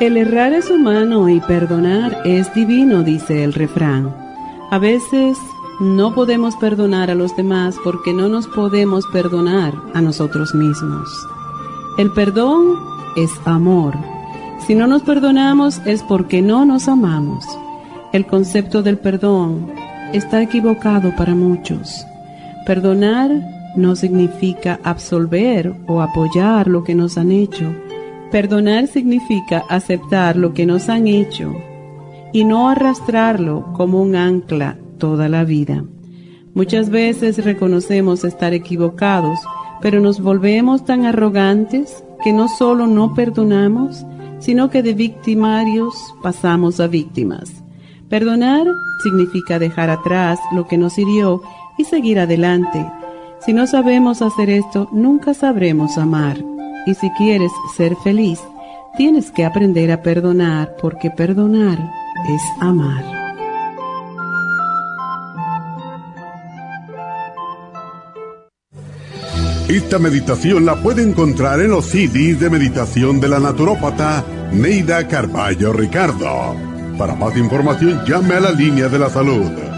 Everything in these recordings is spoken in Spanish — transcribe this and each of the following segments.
El errar es humano y perdonar es divino, dice el refrán. A veces no podemos perdonar a los demás porque no nos podemos perdonar a nosotros mismos. El perdón es amor. Si no nos perdonamos es porque no nos amamos. El concepto del perdón está equivocado para muchos. Perdonar no significa absolver o apoyar lo que nos han hecho Perdonar significa aceptar lo que nos han hecho y no arrastrarlo como un ancla toda la vida. Muchas veces reconocemos estar equivocados, pero nos volvemos tan arrogantes que no solo no perdonamos, sino que de victimarios pasamos a víctimas. Perdonar significa dejar atrás lo que nos hirió y seguir adelante. Si no sabemos hacer esto, nunca sabremos amar. Y si quieres ser feliz, tienes que aprender a perdonar porque perdonar es amar. Esta meditación la puede encontrar en los CDs de meditación de la naturópata Neida Carballo Ricardo. Para más información llame a la línea de la salud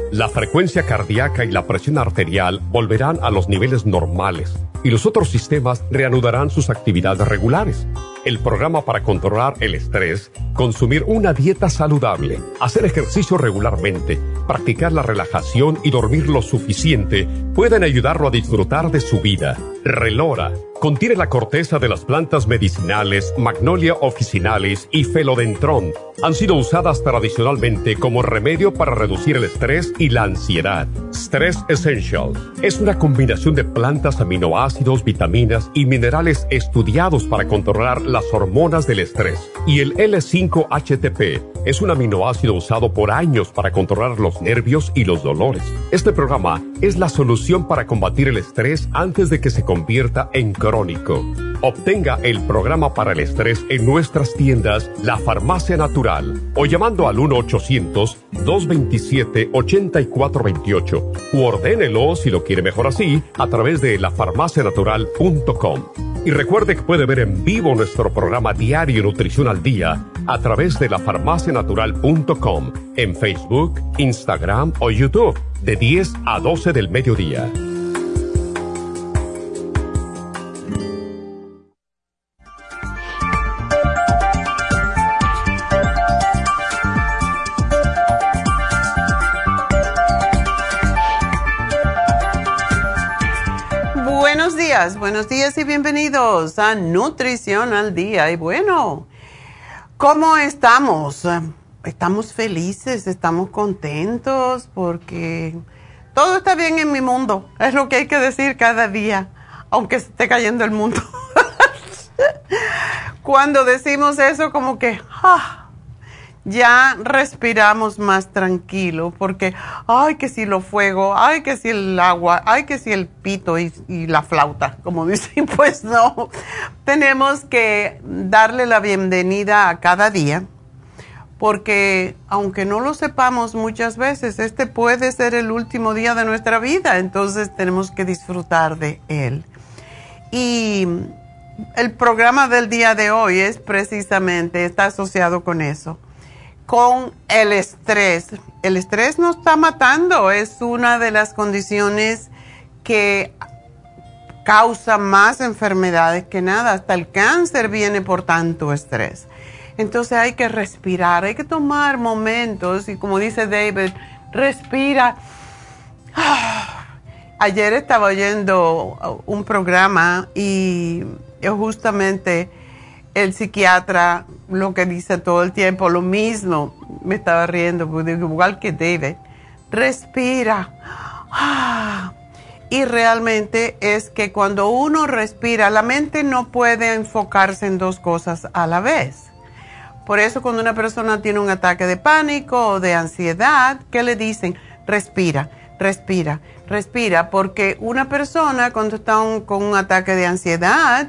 la frecuencia cardíaca y la presión arterial volverán a los niveles normales y los otros sistemas reanudarán sus actividades regulares el programa para controlar el estrés, consumir una dieta saludable, hacer ejercicio regularmente, practicar la relajación y dormir lo suficiente pueden ayudarlo a disfrutar de su vida. Relora contiene la corteza de las plantas medicinales Magnolia officinalis y Felodentron. Han sido usadas tradicionalmente como remedio para reducir el estrés y la ansiedad. Stress Essential es una combinación de plantas, aminoácidos, vitaminas y minerales estudiados para controlar las hormonas del estrés. Y el L5-HTP es un aminoácido usado por años para controlar los nervios y los dolores. Este programa es la solución para combatir el estrés antes de que se convierta en crónico. Obtenga el programa para el estrés en nuestras tiendas La Farmacia Natural o llamando al 1-800-227-8428 u ordénelo si lo quiere mejor así a través de lafarmacianatural.com. Y recuerde que puede ver en vivo nuestro programa diario Nutrición al Día a través de lafarmacianatural.com en Facebook, Instagram o YouTube de 10 a 12 del mediodía. Y bienvenidos a Nutrición al Día. Y bueno, ¿cómo estamos? Estamos felices, estamos contentos porque todo está bien en mi mundo. Es lo que hay que decir cada día, aunque esté cayendo el mundo. Cuando decimos eso, como que... Ah, ya respiramos más tranquilo porque, ay, que si lo fuego, ay, que si el agua, ay, que si el pito y, la flauta, como dicen, pues no. Tenemos que darle la bienvenida a cada día porque aunque no lo sepamos muchas veces, este puede ser el último día de nuestra vida, entonces tenemos que disfrutar de él. Y el programa del día de hoy es precisamente, está asociado con eso, con el estrés. El estrés nos está matando, es una de las condiciones que causa más enfermedades que nada, hasta el cáncer viene por tanto estrés. Entonces hay que respirar, hay que tomar momentos y como dice David, respira. Ayer estaba oyendo un programa y justamente el psiquiatra lo que dice todo el tiempo, lo mismo, me estaba riendo, igual que David, respira. Y realmente es que cuando uno respira, la mente no puede enfocarse en dos cosas a la vez. Por eso cuando una persona tiene un ataque de pánico o de ansiedad, ¿qué le dicen? Respira, respira, respira, porque una persona cuando está con un ataque de ansiedad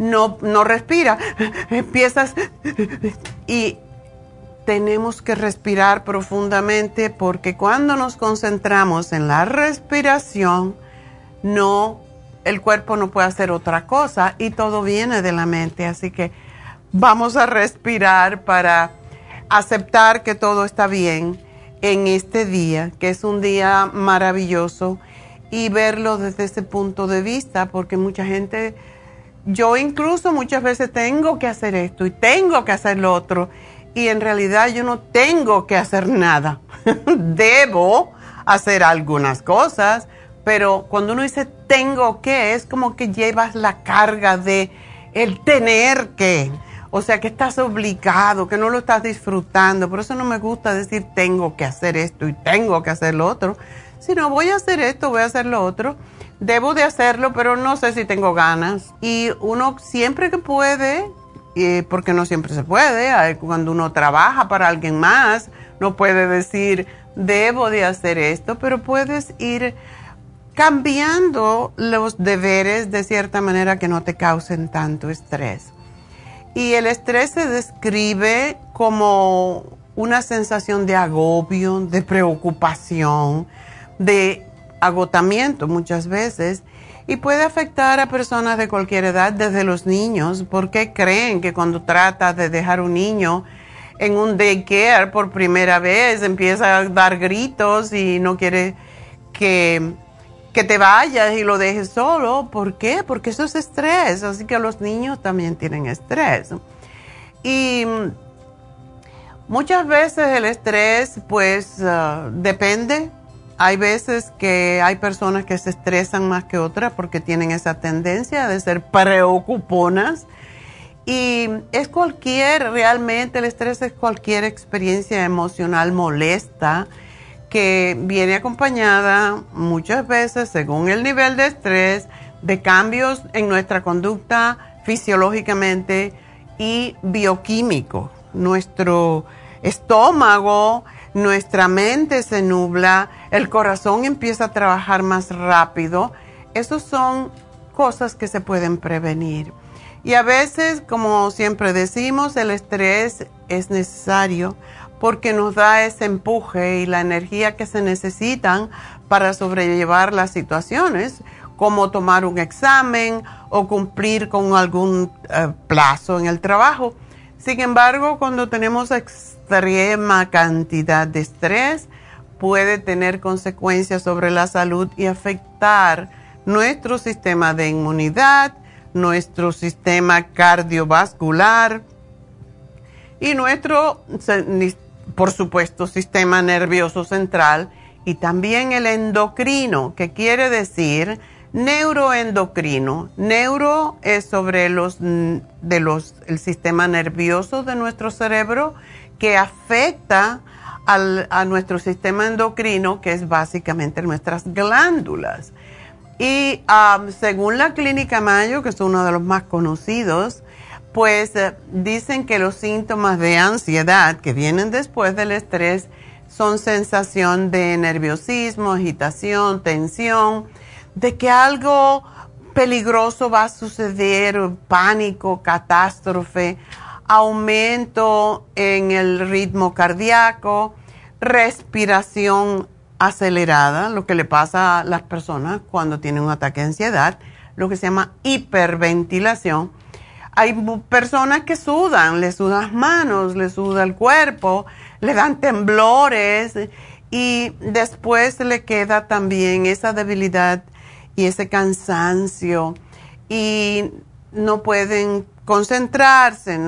no, no respira, empiezas y tenemos que respirar profundamente porque cuando nos concentramos en la respiración, no, el cuerpo no puede hacer otra cosa y todo viene de la mente, así que Vamos a respirar para aceptar que todo está bien en este día, que es un día maravilloso, y verlo desde ese punto de vista, porque mucha gente, yo incluso muchas veces tengo que hacer esto y tengo que hacer lo otro, y en realidad yo no tengo que hacer nada. Debo hacer algunas cosas, pero cuando uno dice tengo que, es como que llevas la carga de el tener que. O sea que estás obligado, que no lo estás disfrutando. Por eso no me gusta decir tengo que hacer esto y tengo que hacer lo otro. Sino voy a hacer esto, voy a hacer lo otro. Debo de hacerlo, pero no sé si tengo ganas. Y uno siempre que puede, porque no siempre se puede, cuando uno trabaja para alguien más, no puede decir debo de hacer esto, pero puedes ir cambiando los deberes de cierta manera que no te causen tanto estrés. Y el estrés se describe como una sensación de agobio, de preocupación, de agotamiento muchas veces y puede afectar a personas de cualquier edad, desde los niños, porque creen que cuando trata de dejar un niño en un daycare por primera vez empieza a dar gritos y no quiere que que te vayas y lo dejes solo. ¿Por qué? Porque eso es estrés. Así que los niños también tienen estrés. Y muchas veces el estrés, pues, ah, depende. Hay veces que hay personas que se estresan más que otras porque tienen esa tendencia de ser preocuponas. Y es cualquier, realmente el estrés es cualquier experiencia emocional molesta que viene acompañada muchas veces, según el nivel de estrés, de cambios en nuestra conducta fisiológicamente y bioquímico. Nuestro estómago, nuestra mente se nubla, el corazón empieza a trabajar más rápido. Esas son cosas que se pueden prevenir. Y a veces, como siempre decimos, el estrés es necesario porque nos da ese empuje y la energía que se necesitan para sobrellevar las situaciones, como tomar un examen o cumplir con algún eh, plazo en el trabajo. Sin embargo, cuando tenemos extrema cantidad de estrés, puede tener consecuencias sobre la salud y afectar nuestro sistema de inmunidad, nuestro sistema cardiovascular y nuestro por supuesto, sistema nervioso central y también el endocrino, que quiere decir neuroendocrino. Neuro es sobre los de los el sistema nervioso de nuestro cerebro que afecta a nuestro sistema endocrino, que es básicamente nuestras glándulas. Y um, según la clínica Mayo, que es uno de los más conocidos, pues eh, dicen que los síntomas de ansiedad que vienen después del estrés son sensación de nerviosismo, agitación, tensión, de que algo peligroso va a suceder, pánico, catástrofe, aumento en el ritmo cardíaco, respiración acelerada, lo que le pasa a las personas cuando tienen un ataque de ansiedad, lo que se llama hiperventilación. Hay personas que sudan, les sudan las manos, les suda el cuerpo, le dan temblores y después le queda también esa debilidad y ese cansancio y no pueden concentrarse,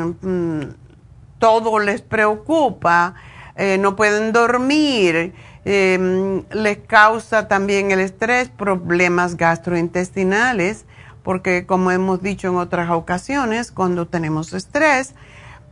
todo les preocupa, eh, no pueden dormir eh, les causa también el estrés problemas gastrointestinales, porque como hemos dicho en otras ocasiones, cuando tenemos estrés,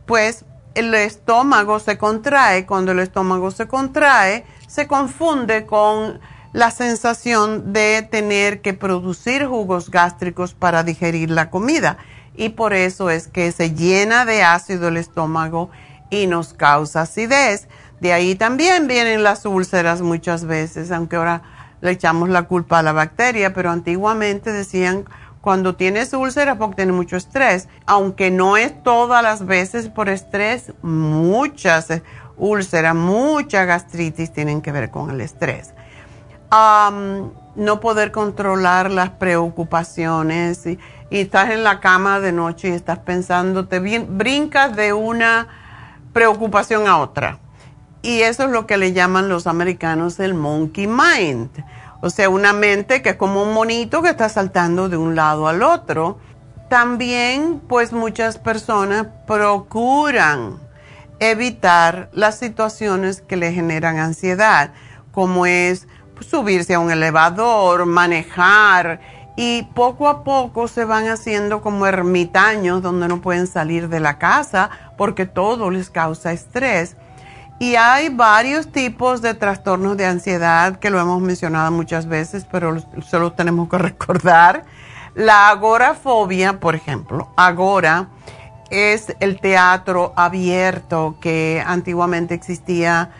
pues el estómago se contrae, cuando el estómago se contrae, se confunde con la sensación de tener que producir jugos gástricos para digerir la comida y por eso es que se llena de ácido el estómago y nos causa acidez. De ahí también vienen las úlceras muchas veces, aunque ahora le echamos la culpa a la bacteria, pero antiguamente decían cuando tienes úlceras porque tienes mucho estrés, aunque no es todas las veces por estrés, muchas úlceras, mucha gastritis tienen que ver con el estrés. No poder controlar las preocupaciones y, estás en la cama de noche y estás pensando, te brincas de una preocupación a otra y eso es lo que le llaman los americanos el monkey mind. O sea, una mente que es como un monito que está saltando de un lado al otro. También, pues muchas personas procuran evitar las situaciones que le generan ansiedad, como es subirse a un elevador, manejar, y poco a poco se van haciendo como ermitaños donde no pueden salir de la casa porque todo les causa estrés. Y hay varios tipos de trastornos de ansiedad que lo hemos mencionado muchas veces, pero solo tenemos que recordar. La agorafobia, por ejemplo, agora es el teatro abierto que antiguamente existía,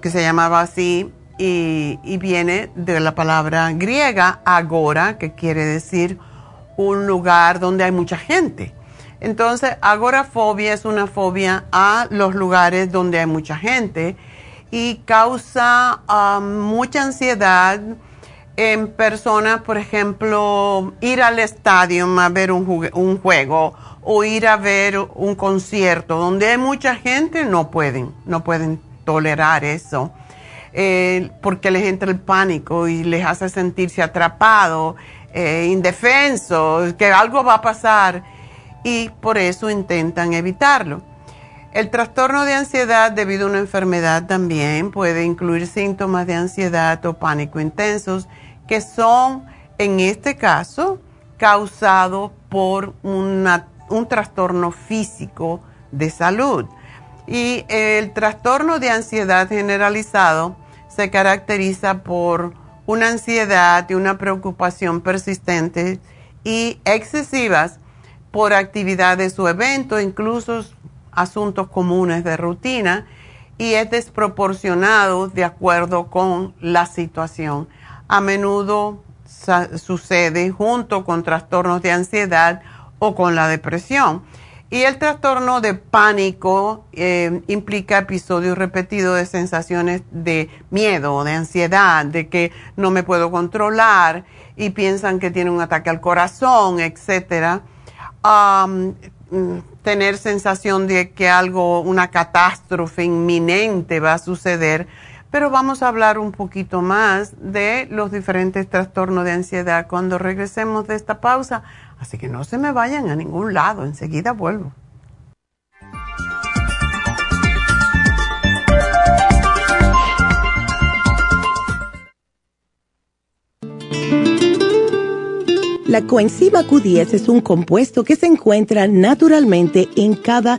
que se llamaba así, y, y viene de la palabra griega agora, que quiere decir un lugar donde hay mucha gente. Entonces, agorafobia es una fobia a los lugares donde hay mucha gente y causa um, mucha ansiedad en personas, por ejemplo, ir al estadio a ver un, juego o ir a ver un concierto donde hay mucha gente, no pueden, no pueden tolerar eso. Eh, porque les entra el pánico y les hace sentirse atrapados, eh, indefensos, que algo va a pasar y por eso intentan evitarlo. El trastorno de ansiedad debido a una enfermedad también puede incluir síntomas de ansiedad o pánico intensos que son, en este caso, causados por un trastorno físico de salud. Y el trastorno de ansiedad generalizado se caracteriza por una ansiedad y una preocupación persistentes y excesivas por actividades o eventos, incluso asuntos comunes de rutina, y es desproporcionado de acuerdo con la situación. A menudo sucede junto con trastornos de ansiedad o con la depresión. Y el trastorno de pánico eh, implica episodios repetidos de sensaciones de miedo, de ansiedad, de que no me puedo controlar y piensan que tiene un ataque al corazón, etcétera. Tener sensación de que algo, una catástrofe inminente va a suceder, pero vamos a hablar un poquito más de los diferentes trastornos de ansiedad cuando regresemos de esta pausa. Así que no se me vayan a ningún lado, enseguida vuelvo. La coenzima Q10 es un compuesto que se encuentra naturalmente en cada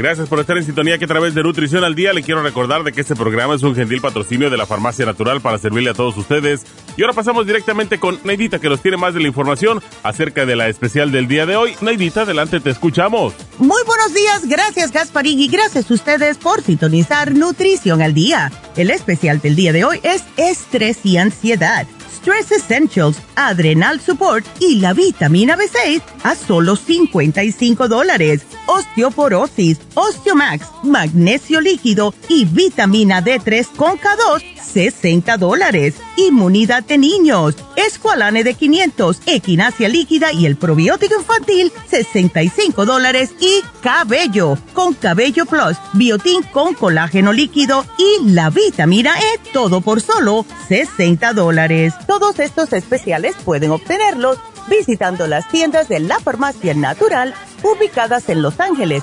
Gracias por estar en sintonía que a través de Nutrición al Día le quiero recordar de que este programa es un gentil patrocinio de la Farmacia Natural para servirle a todos ustedes. Y ahora pasamos directamente con Neidita que nos tiene más de la información acerca de la especial del día de hoy. Neidita, adelante, te escuchamos. Muy buenos días, gracias Gasparín y gracias a ustedes por sintonizar Nutrición al Día. El especial del día de hoy es estrés y ansiedad. Stress Essentials, Adrenal Support y la vitamina B6 a solo 55 dólares. Osteoporosis, Osteomax, magnesio líquido y vitamina D3 con K2, 60 dólares. Inmunidad de niños, Esqualane de 500, Equinacia líquida y el probiótico infantil, 65 dólares. Y cabello, con Cabello Plus, Biotin con colágeno líquido y la vitamina E, todo por solo 60 dólares. Todos estos especiales pueden obtenerlos visitando las tiendas de la farmacia natural ubicadas en Los Ángeles,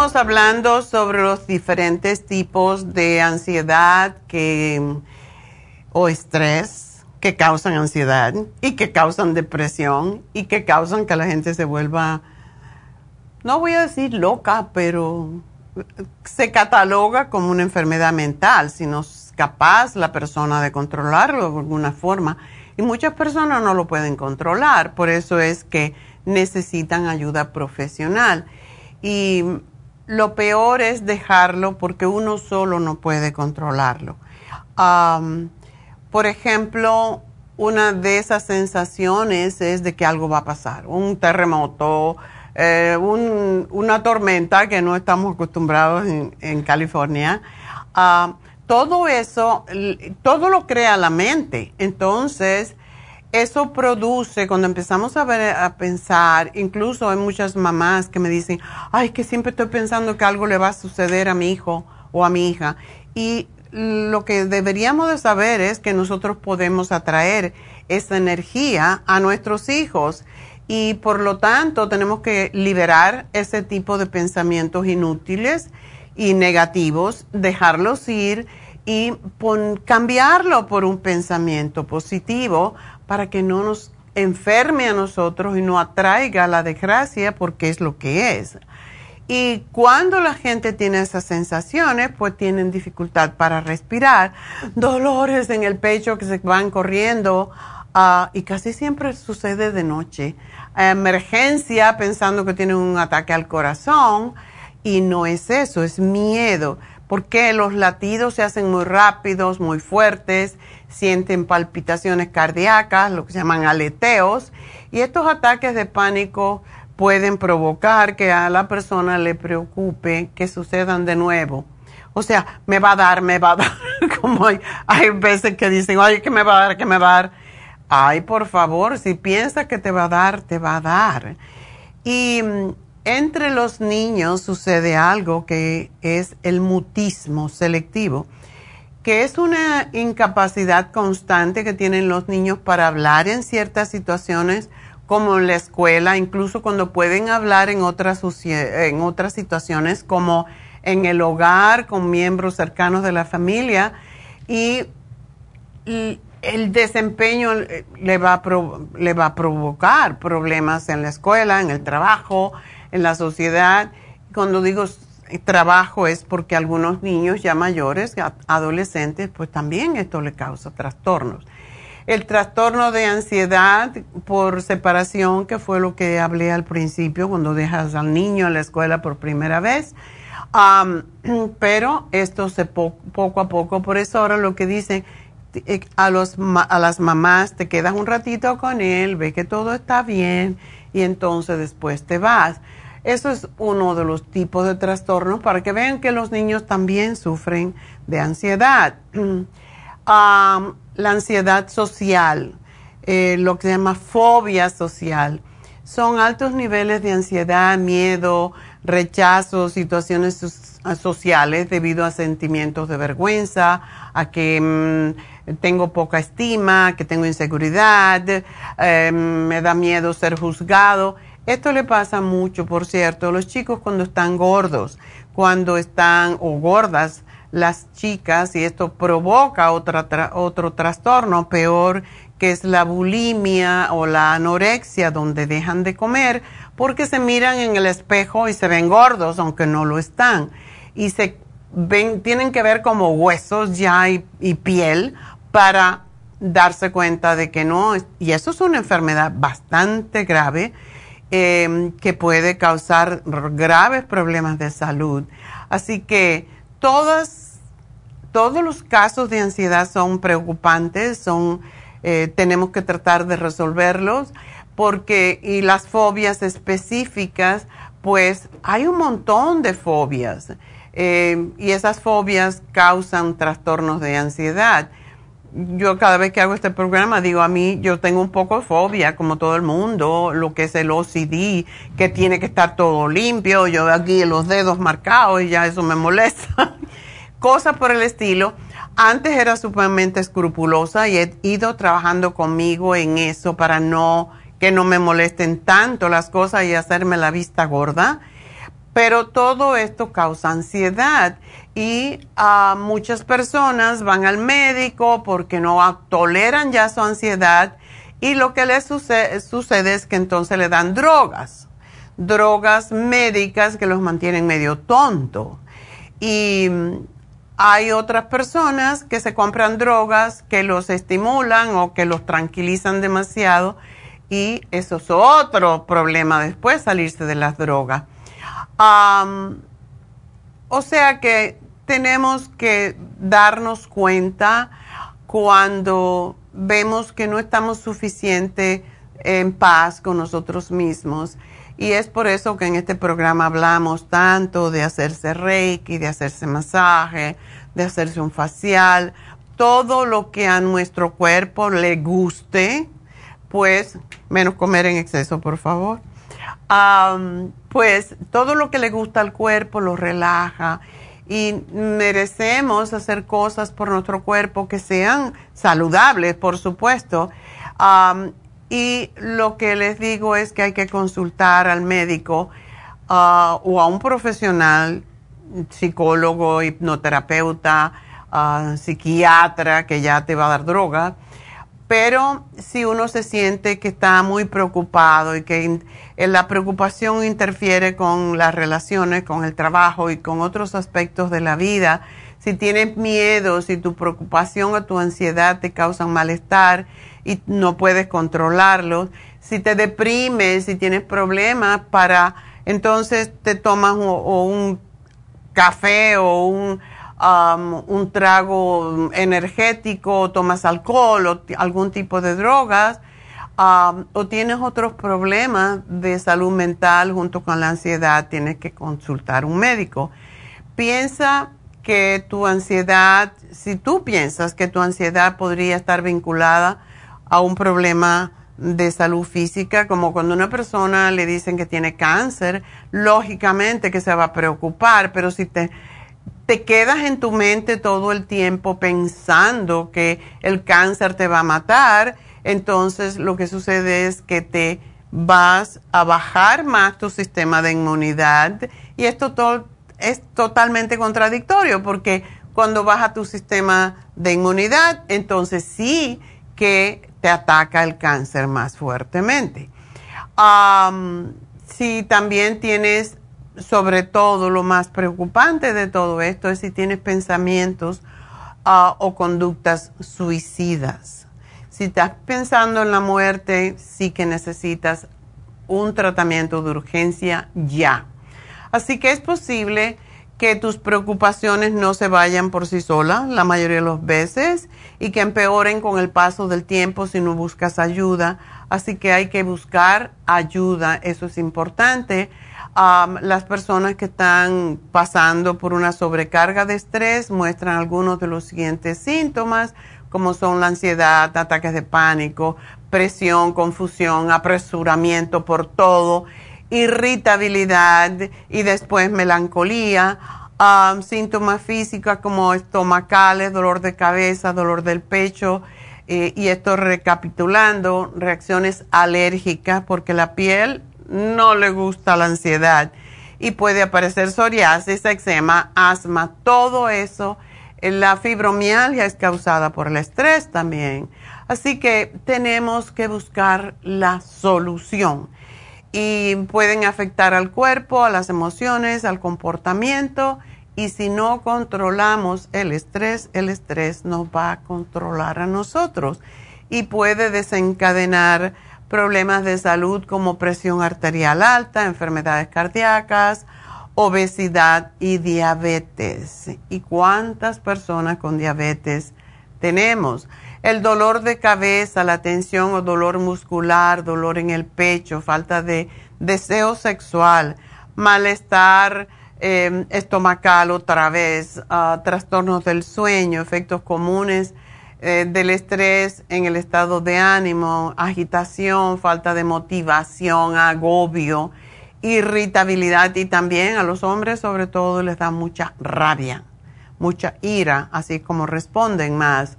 Estábamos hablando sobre los diferentes tipos de ansiedad que, o estrés que causan ansiedad y que causan depresión y que causan que la gente se vuelva, no voy a decir loca, pero se cataloga como una enfermedad mental si no es capaz la persona de controlarlo de alguna forma. Y muchas personas no lo pueden controlar, por eso es que necesitan ayuda profesional. Y lo peor es dejarlo porque uno solo no puede controlarlo. por ejemplo, una de esas sensaciones es de que algo va a pasar, un terremoto, eh, una tormenta que no estamos acostumbrados en, California. todo eso, todo lo crea la mente. Entonces, eso produce, cuando empezamos a, ver, a pensar, incluso hay muchas mamás que me dicen, ay, que siempre estoy pensando que algo le va a suceder a mi hijo o a mi hija. Y lo que deberíamos de saber es que nosotros podemos atraer esa energía a nuestros hijos y por lo tanto tenemos que liberar ese tipo de pensamientos inútiles y negativos, dejarlos ir y cambiarlo por un pensamiento positivo para que no nos enferme a nosotros y no atraiga la desgracia porque es lo que es. Y cuando la gente tiene esas sensaciones, pues tienen dificultad para respirar, dolores en el pecho que se van corriendo ah, y casi siempre sucede de noche. Emergencia pensando que tienen un ataque al corazón y no es eso, es miedo, porque los latidos se hacen muy rápidos, muy fuertes sienten palpitaciones cardíacas, lo que se llaman aleteos, y estos ataques de pánico pueden provocar que a la persona le preocupe que sucedan de nuevo. O sea, me va a dar, me va a dar, como hay, hay veces que dicen, ay, que me va a dar, que me va a dar. Ay, por favor, si piensas que te va a dar, te va a dar. Y mm, entre los niños sucede algo que es el mutismo selectivo, que es una incapacidad constante que tienen los niños para hablar en ciertas situaciones, como en la escuela, incluso cuando pueden hablar en otras, en otras situaciones, como en el hogar, con miembros cercanos de la familia, y el desempeño le va, a le va a provocar problemas en la escuela, en el trabajo, en la sociedad. Cuando digo trabajo es porque algunos niños ya mayores, adolescentes, pues también esto le causa trastornos. El trastorno de ansiedad por separación, que fue lo que hablé al principio, cuando dejas al niño en la escuela por primera vez. pero esto se poco a poco, por eso ahora lo que dicen eh, a, los, a las mamás, te quedas un ratito con él, ve que todo está bien y entonces después te vas eso es uno de los tipos de trastornos para que vean que los niños también sufren de ansiedad. la ansiedad social, eh, lo que se llama fobia social, son altos niveles de ansiedad, miedo, rechazo, situaciones sociales debido a sentimientos de vergüenza, a que mm, tengo poca estima, que tengo inseguridad, eh, me da miedo ser juzgado esto le pasa mucho, por cierto, a los chicos cuando están gordos, cuando están o gordas las chicas y esto provoca otra, otro trastorno peor que es la bulimia o la anorexia donde dejan de comer porque se miran en el espejo y se ven gordos aunque no lo están. Y se ven, tienen que ver como huesos ya y, y piel para darse cuenta de que no, y eso es una enfermedad bastante grave Em, que puede causar graves problemas de salud. Así que todas, todos los casos de ansiedad son preocupantes, son, eh, tenemos que tratar de resolverlos, porque, y las fobias específicas, pues hay un montón de fobias. Em, y esas fobias causan trastornos de ansiedad yo cada vez que hago este programa digo a mí, yo tengo un poco de fobia, como todo el mundo, lo que es el OCD, que tiene que estar todo limpio, yo aquí los dedos marcados y ya eso me molesta. Cosas por el estilo. Antes era sumamente escrupulosa y he ido trabajando conmigo en eso para no que no me molesten tanto las cosas y hacerme la vista gorda. Pero todo esto causa ansiedad y ah, muchas personas van al médico porque no toleran ya su ansiedad y lo que les sucede, sucede es que entonces le dan drogas, drogas médicas que los mantienen medio tonto. Y mm, hay otras personas que se compran drogas que los estimulan o que los tranquilizan demasiado y eso es otro problema después, salirse de las drogas. O sea que tenemos que darnos cuenta cuando vemos que no estamos suficiente en paz con nosotros mismos. Y es por eso que en este programa hablamos tanto de hacerse reiki, de hacerse masaje, de hacerse un facial, todo lo que a nuestro cuerpo le guste, pues menos comer en exceso, por favor. Pues todo lo que le gusta al cuerpo lo relaja y merecemos hacer cosas por nuestro cuerpo que sean saludables, por supuesto. y lo que les digo es que hay que consultar al médico ah, o a un profesional, psicólogo, hipnoterapeuta, ah, psiquiatra, que ya te va a dar droga. Pero si uno se siente que está muy preocupado y que la preocupación interfiere con las relaciones, con el trabajo y con otros aspectos de la vida. Si tienes miedo, si tu preocupación o tu ansiedad te causan malestar y no puedes controlarlo, si te deprimes, si tienes problemas para, entonces te tomas un café o un, un trago energético, tomas alcohol o algún tipo de drogas, o tienes otros problemas de salud mental junto con la ansiedad, tienes que consultar un médico. Piensa que tu ansiedad, si tú piensas que tu ansiedad podría estar vinculada a un problema de salud física, como cuando una persona le dicen que tiene cáncer, lógicamente que se va a preocupar, pero si te, te quedas en tu mente todo el tiempo pensando que el cáncer te va a matar, entonces lo que sucede es que te vas a bajar más tu sistema de inmunidad y esto es totalmente contradictorio porque cuando baja tu sistema de inmunidad, entonces sí que te ataca el cáncer más fuertemente. si también tienes, sobre todo lo más preocupante de todo esto es si tienes pensamientos ah, o conductas suicidas. Si estás pensando en la muerte, sí que necesitas un tratamiento de urgencia ya. Así que es posible que tus preocupaciones no se vayan por sí solas la mayoría de las veces y que empeoren con el paso del tiempo si no buscas ayuda. Así que hay que buscar ayuda, eso es importante. Las personas que están pasando por una sobrecarga de estrés muestran algunos de los siguientes síntomas, como son la ansiedad, ataques de pánico, presión, confusión, apresuramiento por todo, irritabilidad y después melancolía, síntomas físicos como estomacales, dolor de cabeza, dolor del pecho, eh, y esto recapitulando, reacciones alérgicas porque la piel no le gusta la ansiedad y puede aparecer psoriasis, eczema, asma, todo eso. La fibromialgia es causada por el estrés también. Así que tenemos que buscar la solución y pueden afectar al cuerpo, a las emociones, al comportamiento y si no controlamos el estrés, el estrés nos va a controlar a nosotros y puede desencadenar problemas de salud como presión arterial alta, enfermedades cardíacas, obesidad y diabetes. ¿Y cuántas personas con diabetes tenemos? El dolor de cabeza, la tensión o dolor muscular, dolor en el pecho, falta de deseo sexual, malestar em, estomacal otra vez, ah, trastornos del sueño, efectos comunes eh, del estrés en el estado de ánimo, agitación, falta de motivación, agobio, irritabilidad y también a los hombres sobre todo les da mucha rabia, mucha ira, así como responden más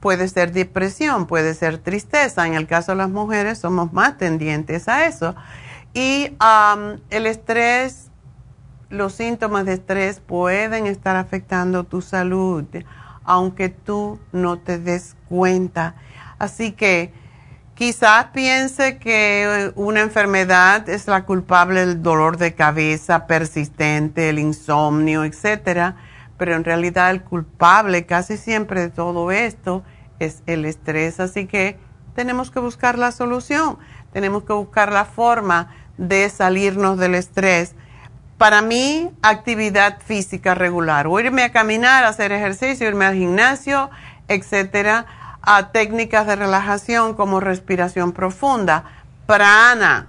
puede ser depresión, puede ser tristeza. En el caso de las mujeres somos más tendientes a eso. Y el estrés, los síntomas de estrés pueden estar afectando tu salud, aunque tú no te des cuenta. Así que quizás piense que una enfermedad es la culpable del dolor de cabeza persistente, el insomnio, etcétera pero en realidad el culpable casi siempre de todo esto es el estrés, así que tenemos que buscar la solución, tenemos que buscar la forma de salirnos del estrés. Para mí, actividad física regular, o irme a caminar, hacer ejercicio, irme al gimnasio, etcétera, a técnicas de relajación como respiración profunda, prana,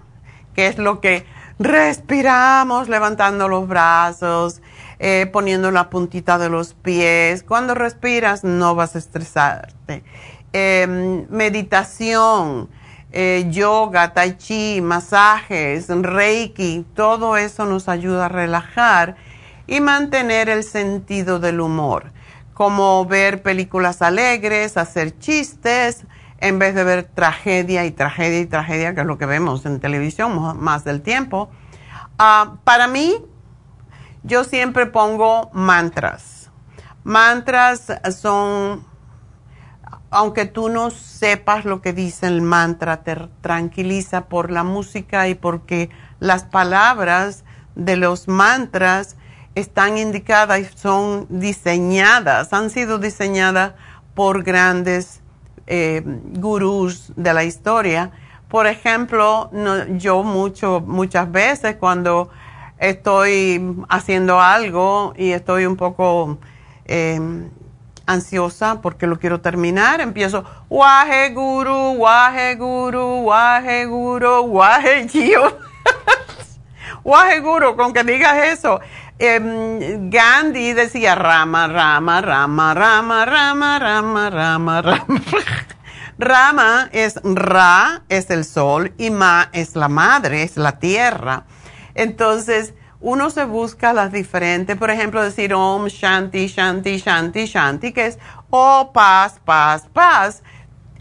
que es lo que respiramos levantando los brazos, eh, poniendo la puntita de los pies. Cuando respiras no vas a estresarte. Em, meditación, eh, yoga, tai chi, masajes, reiki, todo eso nos ayuda a relajar y mantener el sentido del humor, como ver películas alegres, hacer chistes, en vez de ver tragedia y tragedia y tragedia, que es lo que vemos en televisión más del tiempo. Ah, para mí, yo siempre pongo mantras. Mantras son, aunque tú no sepas lo que dice el mantra, te tranquiliza por la música y porque las palabras de los mantras están indicadas y son diseñadas, han sido diseñadas por grandes eh, gurús de la historia. Por ejemplo, yo mucho, muchas veces cuando estoy haciendo algo y estoy un poco eh, ansiosa porque lo quiero terminar, empiezo, waje guru, waje guru, waje guru, waje gio. waje guru, con que digas eso. Em, Gandhi decía rama, rama, rama, rama, rama, rama, rama, rama. Rama es Ra, es el sol, y Ma es la madre, es la tierra. Entonces, uno se busca las diferentes, por ejemplo, decir Om Shanti, Shanti, Shanti, Shanti, que es Oh, paz, paz, paz.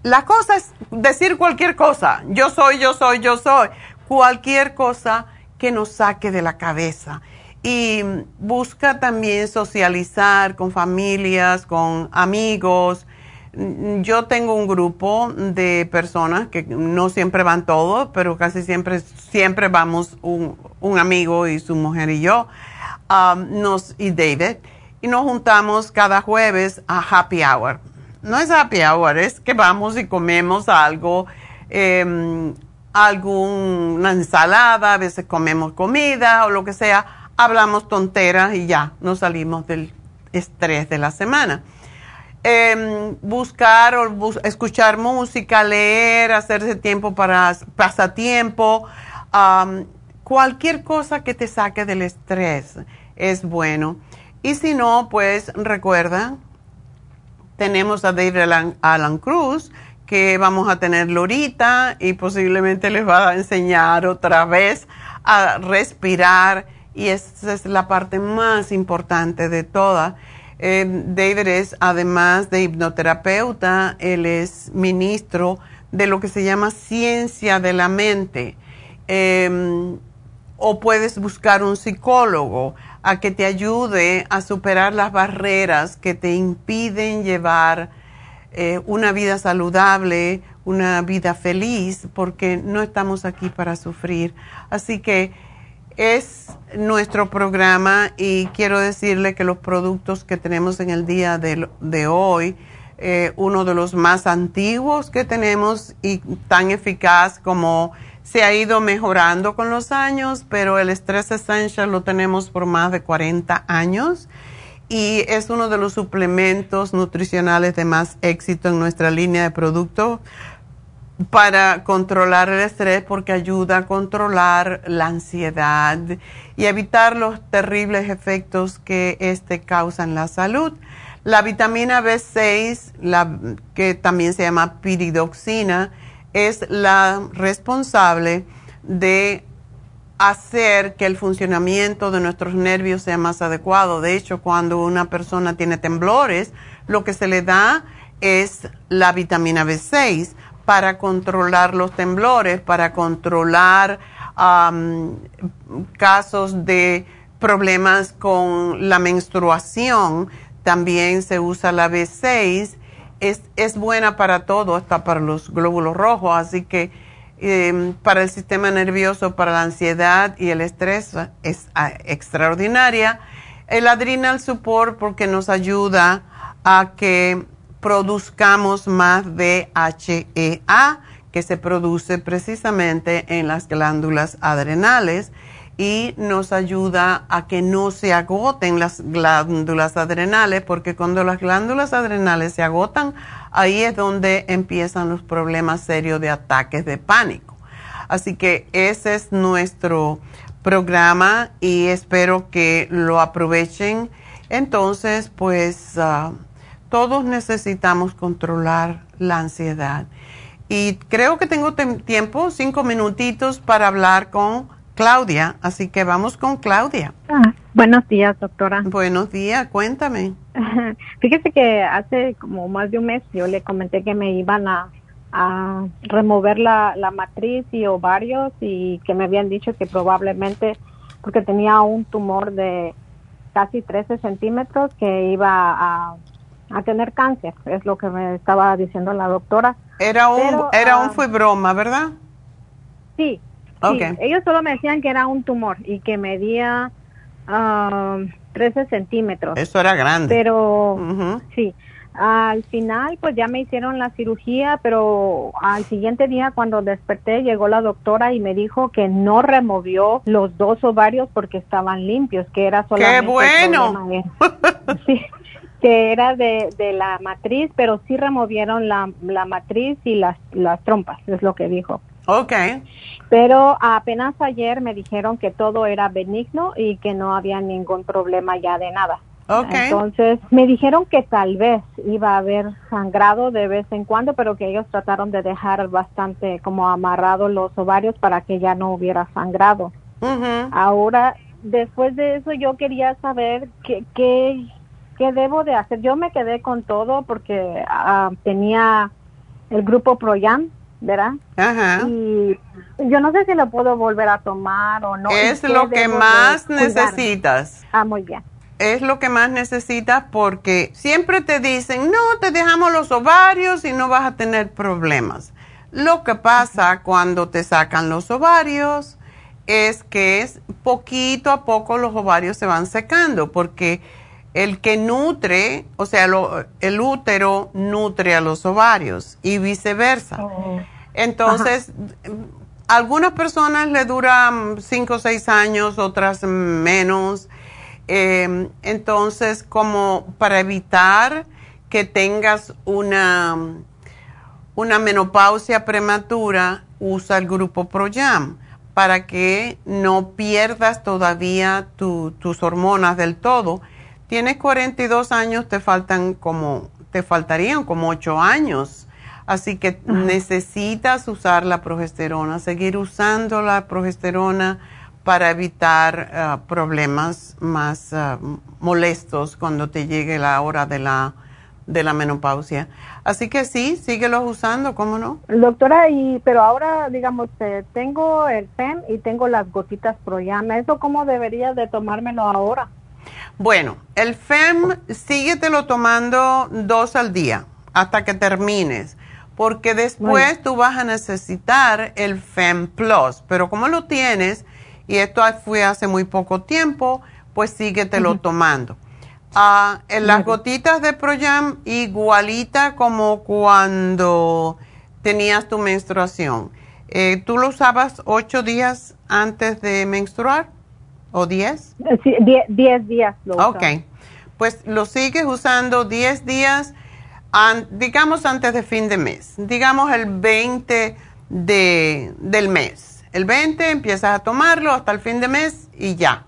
La cosa es decir cualquier cosa. Yo soy, yo soy, yo soy. Cualquier cosa que nos saque de la cabeza. Y busca también socializar con familias, con amigos. Yo tengo un grupo de personas que no siempre van todos, pero casi siempre, siempre vamos un, amigo y su mujer y yo, um, nos, y David, y nos juntamos cada jueves a happy hour. No es happy hour, es que vamos y comemos algo. Eh, alguna ensalada, a veces comemos comida o lo que sea, hablamos tonteras y ya, nos salimos del estrés de la semana. Em, buscar o escuchar música, leer, hacerse tiempo para pasatiempo, cualquier cosa que te saque del estrés es bueno. Y si no, pues recuerda, tenemos a David Alan Cruz, que vamos a tener ahorita y posiblemente les va a enseñar otra vez a respirar y esa es la parte más importante de toda. Eh, David es, además de hipnoterapeuta, él es ministro de lo que se llama ciencia de la mente. Em, o puedes buscar un psicólogo a que te ayude a superar las barreras que te impiden llevar eh, una vida saludable, una vida feliz, porque no estamos aquí para sufrir. Así que es nuestro programa y quiero decirle que los productos que tenemos en el día de, hoy, eh, uno de los más antiguos que tenemos y tan eficaz como se ha ido mejorando con los años, pero el Stress Essential lo tenemos por más de 40 años y es uno de los suplementos nutricionales de más éxito en nuestra línea de productos para controlar el estrés porque ayuda a controlar la ansiedad y evitar los terribles efectos que este causa en la salud. La vitamina B6, la, que también se llama piridoxina, es la responsable de hacer que el funcionamiento de nuestros nervios sea más adecuado. De hecho, cuando una persona tiene temblores, lo que se le da es la vitamina B6 para controlar los temblores, para controlar casos de problemas con la menstruación. También se usa la B6. Es, es buena para todo, hasta para los glóbulos rojos, así que Em, para el sistema nervioso, para la ansiedad y el estrés es ah, extraordinaria. El adrenal support porque nos ayuda a que produzcamos más DHEA que se produce precisamente en las glándulas adrenales y nos ayuda a que no se agoten las glándulas adrenales, porque cuando las glándulas adrenales se agotan, ahí es donde empiezan los problemas serios de ataques de pánico. Así que ese es nuestro programa y espero que lo aprovechen. Entonces, pues ah, todos necesitamos controlar la ansiedad. Y creo que tengo tiempo, cinco minutitos para hablar con Claudia, así que vamos con Claudia. Ah, buenos días, doctora. Buenos días, cuéntame. Fíjese que hace como más de un mes yo le comenté que me iban a, remover la, la matriz y ovarios y que me habían dicho que probablemente porque tenía un tumor de casi 13 centímetros que iba a, a tener cáncer, es lo que me estaba diciendo la doctora. Era un, era un ah, fibroma, ¿verdad? Sí, ellos solo me decían que era un tumor y que medía 13 um, centímetros. Eso era grande. Pero sí, al final pues ya me hicieron la cirugía, pero al siguiente día cuando desperté llegó la doctora y me dijo que no removió los dos ovarios porque estaban limpios, que era solamente... ¡Qué bueno! sí, que era de, de la matriz, pero sí removieron la, la matriz y las, las trompas, es lo que dijo. Ok. Pero apenas ayer me dijeron que todo era benigno y que no había ningún problema ya de nada. Entonces me dijeron que tal vez iba a haber sangrado de vez en cuando, pero que ellos trataron de dejar bastante como amarrado los ovarios para que ya no hubiera sangrado. Ahora, después de eso, yo quería saber qué, qué, qué debo de hacer. Yo me quedé con todo porque ah, tenía el grupo Proyam, ¿verdad? Ajá. Y yo no sé si lo puedo volver a tomar o no. Es lo que más necesitas. Ah, muy bien es lo que más necesitas porque siempre te dicen, no, te dejamos los ovarios y no vas a tener problemas. Lo que pasa cuando te sacan los ovarios es que es poquito a poco los ovarios se van secando porque el que nutre, o sea, el útero nutre a los ovarios y viceversa. Oh. Entonces, algunas personas le duran 5 o 6 años, otras menos eh, entonces, como para evitar que tengas una, una menopausia prematura, usa el grupo ProYam para que no pierdas todavía tus hormonas del todo. Tienes 42 años, te faltan como, te faltarían como 8 años. Así que necesitas usar la progesterona, seguir usando la progesterona para evitar eh, problemas más eh, molestos cuando te llegue la hora de la, de la menopausia. Así que sí, síguelos usando, ¿cómo no? Doctora, y pero ahora, digamos, eh, tengo el FEM y tengo las gotitas Proyama. ¿Eso cómo debería de tomármelo ahora? Bueno, el FEM síguetelo tomando dos al día hasta que termines, porque después tú vas a necesitar el FEM Plus, pero como lo tienes, y esto fue hace muy poco tiempo, pues síguetelo tomando. Ah, en las gotitas de Proyam, igualita como cuando tenías tu menstruación. Eh, ¿Tú lo usabas ocho días antes de menstruar? ¿O diez? Sí, diez, días lo Ok, pues lo sigues usando diez días, digamos antes de fin de mes, digamos el 20 de, del mes el 20 empiezas a tomarlo hasta el fin de mes y ya.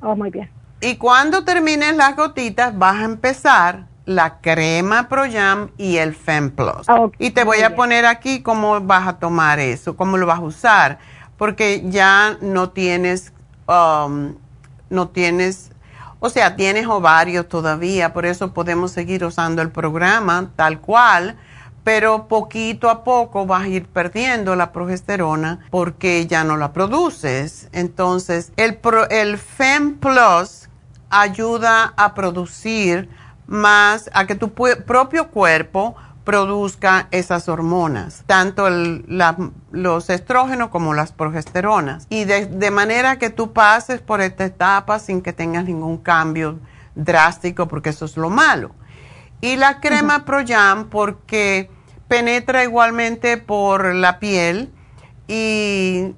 Oh, muy bien. Y cuando termines las gotitas vas a empezar la crema ProYam y el FemPlus. Ah, y te voy a poner aquí cómo vas a tomar eso, cómo lo vas a usar, porque ya no tienes, um, no tienes, o sea, tienes ovarios todavía, por eso podemos seguir usando el programa tal cual pero poquito a poco vas a ir perdiendo la progesterona porque ya no la produces. Entonces, el, el FEM Plus ayuda a producir más, a que tu propio cuerpo produzca esas hormonas, tanto los estrógenos como las progesteronas. Y de, de, manera que tú pases por esta etapa sin que tengas ningún cambio drástico, porque eso es lo malo. Y la crema ProYam, porque penetra igualmente por la piel y,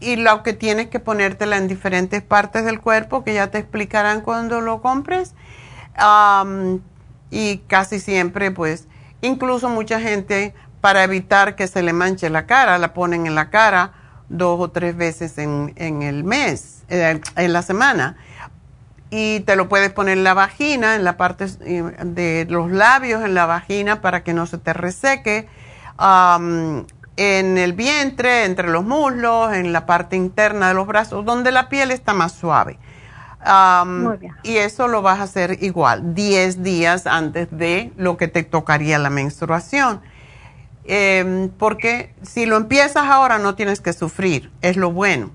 y lo que tienes que ponértela en diferentes partes del cuerpo que ya te explicarán cuando lo compres. y casi siempre, pues, incluso mucha gente, para evitar que se le manche la cara, la ponen en la cara dos o tres veces en, en el mes, eh, en la semana y te lo puedes poner en la vagina, en la parte eh, de los labios, en la vagina para que no se te reseque, en el vientre, entre los muslos, en la parte interna de los brazos, donde la piel está más suave. Muy bien. Y eso lo vas a hacer igual, 10 días antes de lo que te tocaría la menstruación. Em, porque si lo empiezas ahora no tienes que sufrir, es lo bueno.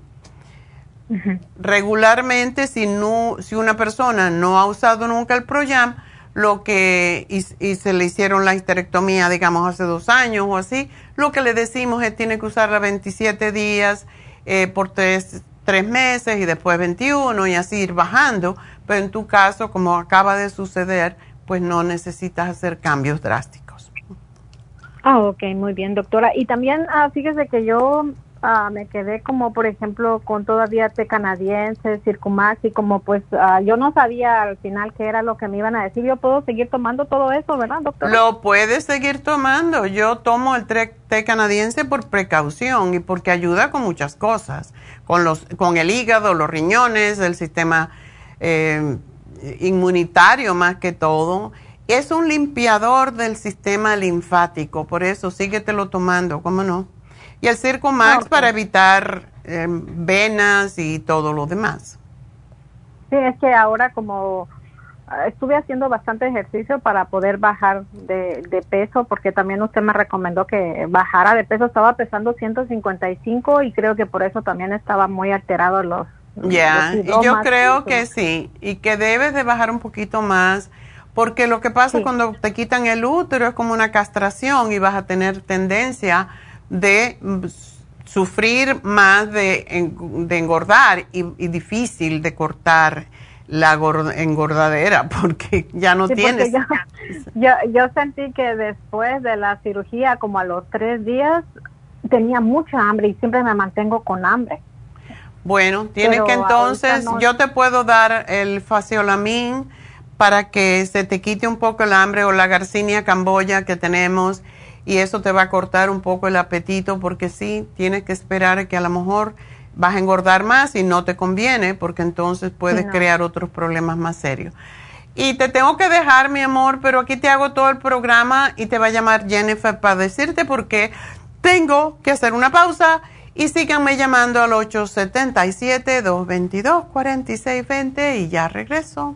Regularmente, si, no, si una persona no ha usado nunca el Proyam, lo que, y, se le hicieron la histerectomía, digamos, hace dos años o así, lo que le decimos es tiene que usarla 27 días eh, por tres, tres meses y después 21 y así ir bajando. Pero en tu caso, como acaba de suceder, pues no necesitas hacer cambios drásticos. Ah, ok, muy bien, doctora. Y también, ah, fíjese que yo Ah, me quedé como, por ejemplo, con todavía té canadiense, Circumax, y como pues ah, yo no sabía al final qué era lo que me iban a decir. Yo puedo seguir tomando todo eso, ¿verdad, doctor? Lo puedes seguir tomando. Yo tomo el té, canadiense por precaución y porque ayuda con muchas cosas, con, los, con el hígado, los riñones, el sistema eh, inmunitario más que todo. Es un limpiador del sistema linfático, por eso síguetelo tomando, ¿cómo no? Y el Circo Max para evitar em, venas y todo lo demás. Sí, es que ahora como ah, estuve haciendo bastante ejercicio para poder bajar de, de, peso, porque también usted me recomendó que bajara de peso. Estaba pesando 155 y creo que por eso también estaba muy alterado los. Ya, y yo creo que sí, y que debes de bajar un poquito más, porque lo que pasa cuando te quitan el útero es como una castración y vas a tener tendencia de mm, sufrir más de, engordar y, difícil de cortar la engordadera porque ya no tienes. Yo, yo, sentí que después de la cirugía, como a los tres días, tenía mucha hambre y siempre me mantengo con hambre. Bueno, tienes que entonces, yo te puedo dar el faciolamin para que se te quite un poco el hambre o la garcinia camboya que tenemos y eso te va a cortar un poco el apetito porque sí, tienes que esperar que a lo mejor vas a engordar más y no te conviene porque entonces puedes crear otros problemas más serios. Y te tengo que dejar, mi amor, pero aquí te hago todo el programa y te va a llamar Jennifer para decirte por qué tengo que hacer una pausa y síganme llamando al 877-222-4620 y ya regreso.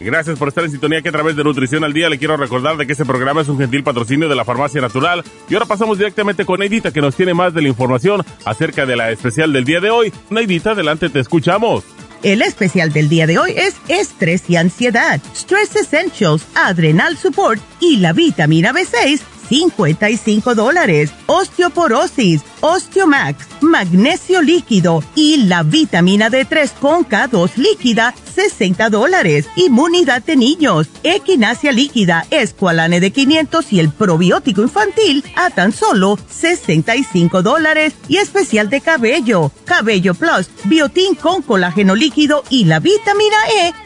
Gracias por estar en sintonía que a través de Nutrición al Día le quiero recordar de que este programa es un gentil patrocinio de la Farmacia Natural. Y ahora pasamos directamente con Neidita que nos tiene más de la información acerca de la especial del día de hoy. Neidita, adelante, te escuchamos. El especial del día de hoy es estrés y ansiedad, Stress Essentials, Adrenal Support y la vitamina B6 55 dólares. Osteoporosis, Osteomax, magnesio líquido y la vitamina D3 con K2 líquida, 60 dólares. Inmunidad de niños, equinacia líquida, escualane de 500 y el probiótico infantil a tan solo 65 dólares. Y especial de cabello, Cabello Plus, biotín con colágeno líquido y la vitamina E,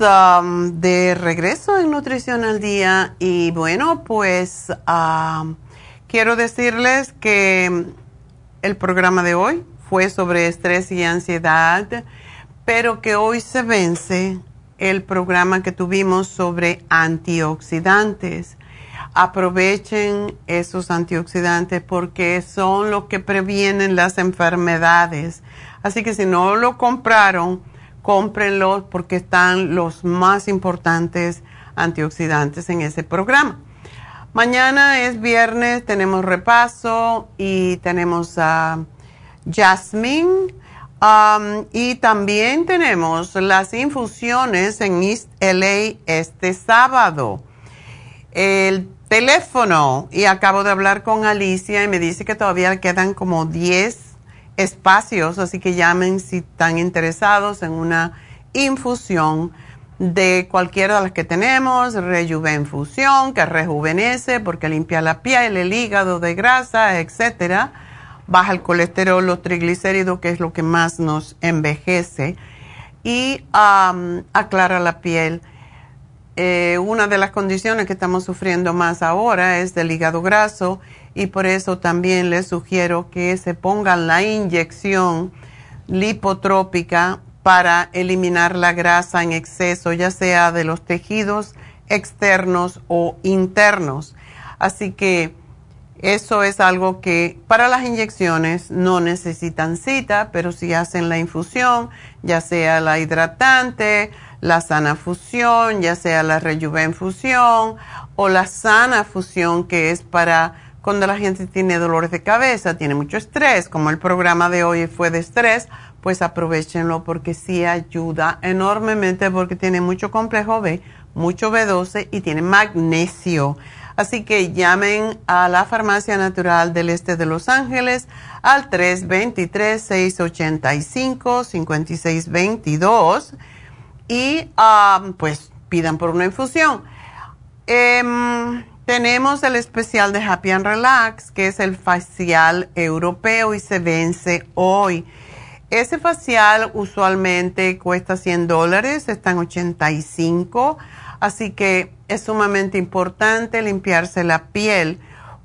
Um, de regreso en Nutrición al Día y bueno, pues um, quiero decirles que el programa de hoy fue sobre estrés y ansiedad, pero que hoy se vence el programa que tuvimos sobre antioxidantes. Aprovechen esos antioxidantes porque son los que previenen las enfermedades. Así que si no lo compraron, cómprenlos porque están los más importantes antioxidantes en ese programa. Mañana es viernes, tenemos repaso y tenemos a Jasmine. Um, y también tenemos las infusiones en East LA este sábado. El teléfono, y acabo de hablar con Alicia y me dice que todavía quedan como 10 espacios, así que llamen si están interesados en una infusión de cualquiera de las que tenemos, Rejuvenfusión, que rejuvenece porque limpia la piel, el hígado de grasa, etcétera, baja el colesterol, los triglicéridos, que es lo que más nos envejece, y aclara la piel. Eh, una de las condiciones que estamos sufriendo más ahora es del hígado graso y por eso también les sugiero que se pongan la inyección lipotrópica para eliminar la grasa en exceso, ya sea de los tejidos externos o internos. Así que eso es algo que para las inyecciones no necesitan cita, pero si hacen la infusión, ya sea la hidratante, la sana fusión, ya sea la rejuvenfusión o la sana fusión que es para cuando la gente tiene dolores de cabeza, tiene mucho estrés, como el programa de hoy fue de estrés, pues aprovechenlo porque sí ayuda enormemente porque tiene mucho complejo B, mucho B12 y tiene magnesio. Así que llamen a la Farmacia Natural del Este de Los Ángeles al 323-685-5622 y um, pues pidan por una infusión. Em, tenemos el especial de Happy and Relax, que es el facial europeo y se vence hoy. Ese facial usualmente cuesta 100 dólares, está en 85, así que es sumamente importante limpiarse la piel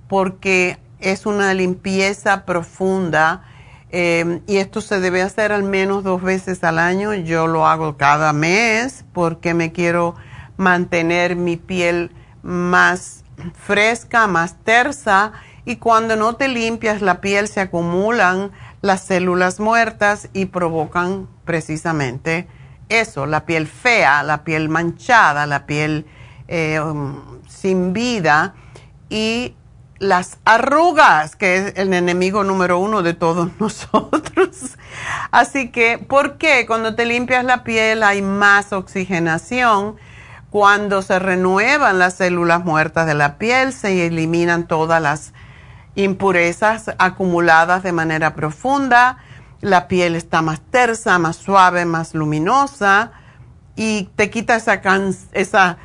porque es una limpieza profunda eh, y esto se debe hacer al menos dos veces al año. Yo lo hago cada mes porque me quiero mantener mi piel más fresca, más tersa y cuando no te limpias la piel se acumulan las células muertas y provocan precisamente eso, la piel fea, la piel manchada, la piel eh, um, sin vida y las arrugas, que es el enemigo número uno de todos nosotros. Así que, ¿por qué? Cuando te limpias la piel hay más oxigenación cuando se renuevan las células muertas de la piel, se eliminan todas las impurezas acumuladas de manera profunda, la piel está más tersa, más suave, más luminosa y te quita esa... esa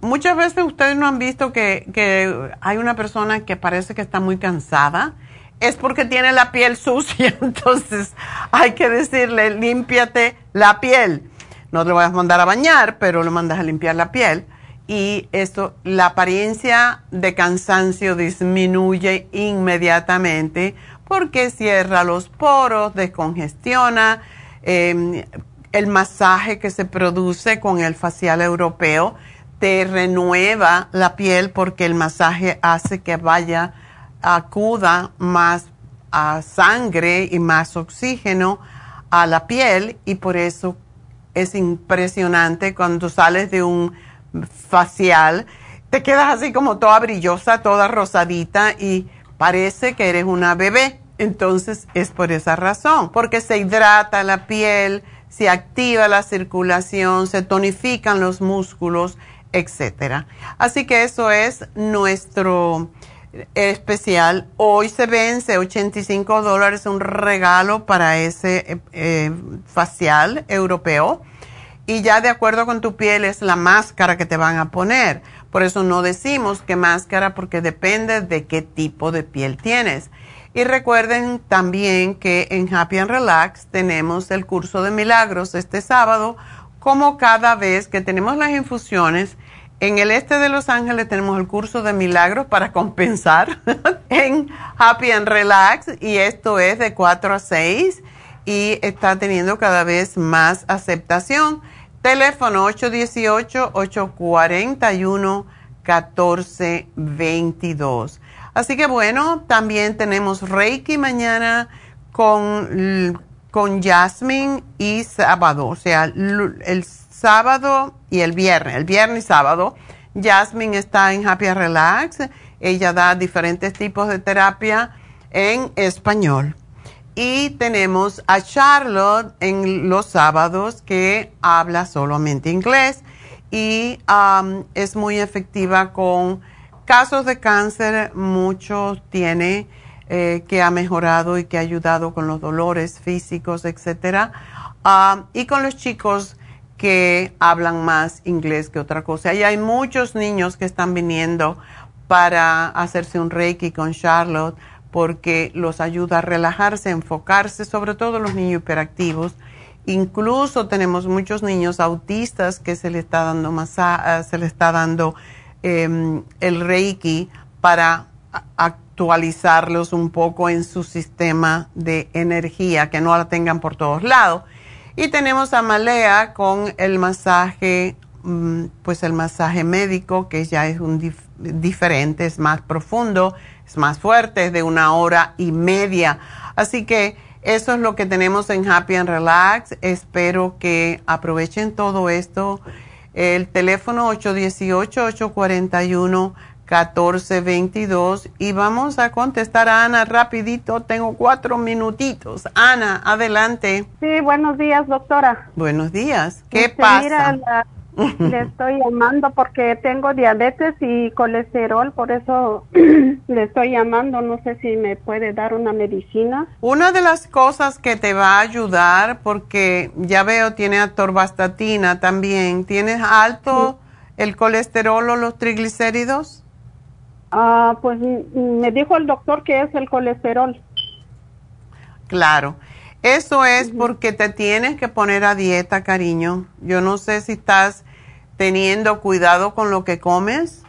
Muchas veces ustedes no han visto que, que hay una persona que parece que está muy cansada. Es porque tiene la piel sucia, entonces hay que decirle, límpiate la piel no te lo vas a mandar a bañar, pero lo mandas a limpiar la piel. Y esto, la apariencia de cansancio disminuye inmediatamente porque cierra los poros, descongestiona. Em, el masaje que se produce con el facial europeo te renueva la piel porque el masaje hace que vaya, acuda más a sangre y más oxígeno a la piel y por eso es impresionante cuando sales de un facial, te quedas así como toda brillosa, toda rosadita y parece que eres una bebé. Entonces es por esa razón, porque se hidrata la piel, se activa la circulación, se tonifican los músculos, etc. Así que eso es nuestro especial. Hoy se vence 85 dólares, un regalo para ese eh, eh, facial europeo. Y ya de acuerdo con tu piel es la máscara que te van a poner. Por eso no decimos qué máscara porque depende de qué tipo de piel tienes. Y recuerden también que en Happy and Relax tenemos el curso de milagros este sábado como cada vez que tenemos las infusiones, en el este de Los Ángeles tenemos el curso de milagros para compensar en Happy and Relax y esto es de 4 a 6 y está teniendo cada vez más aceptación. Teléfono 818-841-1422. Así que bueno, también tenemos Reiki mañana con, con Jasmine y sábado, o sea, el sábado y el viernes, el viernes y sábado. Jasmine está en Happy Relax, ella da diferentes tipos de terapia en español. Y tenemos a Charlotte en los sábados que habla solamente inglés y um, es muy efectiva con casos de cáncer, muchos tiene eh, que ha mejorado y que ha ayudado con los dolores físicos, etcétera. Um, y con los chicos que hablan más inglés que otra cosa. Y hay muchos niños que están viniendo para hacerse un reiki con Charlotte porque los ayuda a relajarse, enfocarse, sobre todo los niños hiperactivos. Incluso tenemos muchos niños autistas que se le está dando masa, se le está dando em, el reiki para actualizarlos un poco en su sistema de energía, que no la tengan por todos lados. Y tenemos a Malea con el masaje, mm, pues el masaje médico, que ya es un diferente, es más profundo, es más fuerte, es de una hora y media. Así que eso es lo que tenemos en Happy and Relax. Espero que aprovechen todo esto. El teléfono 818-841. 1422 y vamos a contestar a Ana rapidito, tengo cuatro minutitos. Ana, adelante. Sí, buenos días, doctora. Buenos días. ¿Qué este, pasa? le estoy llamando porque tengo diabetes y colesterol, por eso le estoy llamando, no sé si me puede dar una medicina. Una de las cosas que te va a ayudar, porque ya veo, tiene atorvastatina también, ¿tienes alto el colesterol o los triglicéridos? Ah, pues me dijo el doctor que es el colesterol. Claro. Eso es porque te tienes que poner a dieta, cariño. Yo no sé si estás teniendo cuidado con lo que comes.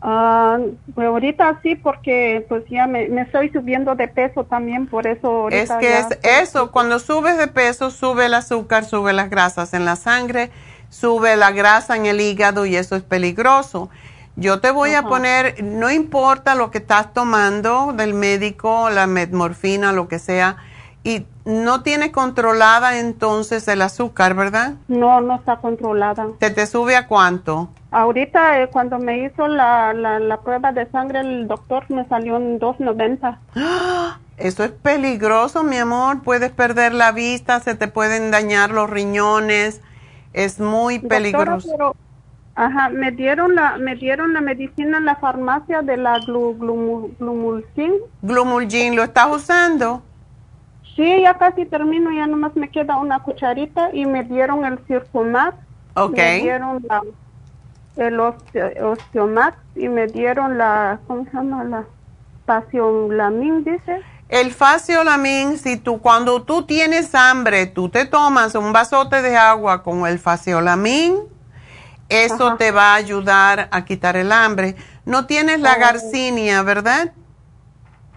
Ah, pues ahorita sí, porque pues ya me, estoy subiendo de peso también, por eso. Es que es eso, cuando subes de peso, sube el azúcar, sube las grasas en la sangre, sube la grasa en el hígado y eso es peligroso. Yo te voy a poner, no importa lo que estás tomando del médico, la metmorfina, lo que sea, y no tienes controlada entonces el azúcar, ¿verdad? No, no está controlada. ¿Te te sube a cuánto? Ahorita, eh, cuando me hizo la, la, prueba de sangre, el doctor me salió en 290. Eso es peligroso, mi amor. Puedes perder la vista, se te pueden dañar los riñones. Es muy peligroso. Ajá, me dieron la, me dieron la medicina en la farmacia de la glu, glumulgin. Glumulgin, ¿lo estás usando? Sí, ya casi termino, ya nomás me queda una cucharita y me dieron el Circumax. Ok. Me dieron la, el Osteomax y me dieron la, ¿cómo se llama? La Faciolamin, dice. El faciolamin, si tú, cuando tú tienes hambre, tú te tomas un vasote de agua con el faciolamin eso te va a ayudar a quitar el hambre. No tienes la oh. garcinia, ¿verdad?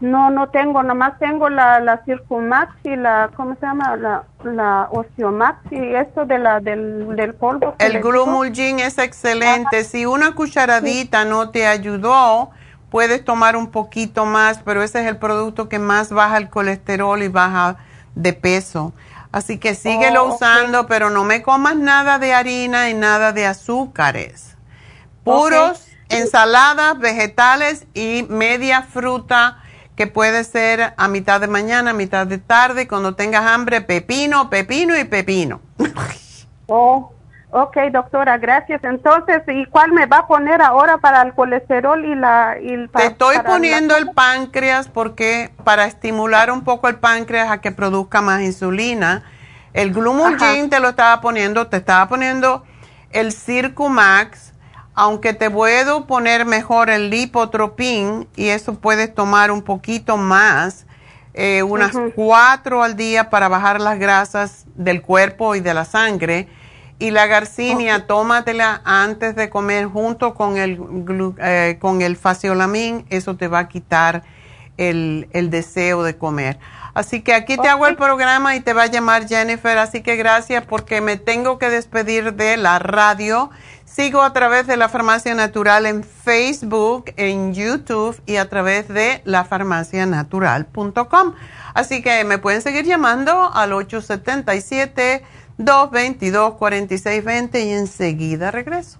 No, no tengo, nomás tengo la, la Circumax y la, ¿cómo se llama? La, la Osteomax y esto de la, del, del polvo. El Glumulgin es excelente. Si una cucharadita no te ayudó, puedes tomar un poquito más, pero ese es el producto que más baja el colesterol y baja de peso. Así que síguelo oh, usando, pero no me comas nada de harina y nada de azúcares. Puros, ensaladas, vegetales y media fruta que puede ser a mitad de mañana, a mitad de tarde, cuando tengas hambre, pepino, pepino y pepino. oh, ok, doctora, gracias. Entonces, ¿y cuál me va a poner ahora para el colesterol y la... Y Te estoy poniendo el páncreas porque para estimular un poco el páncreas a que produzca más insulina. El Glumulgin te lo estaba poniendo, te estaba poniendo el Circumax, aunque te puedo poner mejor el Lipotropin y eso puedes tomar un poquito más, eh, unas cuatro al día para bajar las grasas del cuerpo y de la sangre y la garcinia, tómatela antes de comer junto con el, eh, con el faciolamin, eso te va a quitar el, deseo de comer. Así que aquí te hago el programa y te va a llamar Jennifer, así que gracias porque me tengo que despedir de la radio. Sigo a través de la Farmacia Natural en Facebook, en YouTube y a través de lafarmacianatural.com. Así que me pueden seguir llamando al 877 222-4620 y enseguida regreso.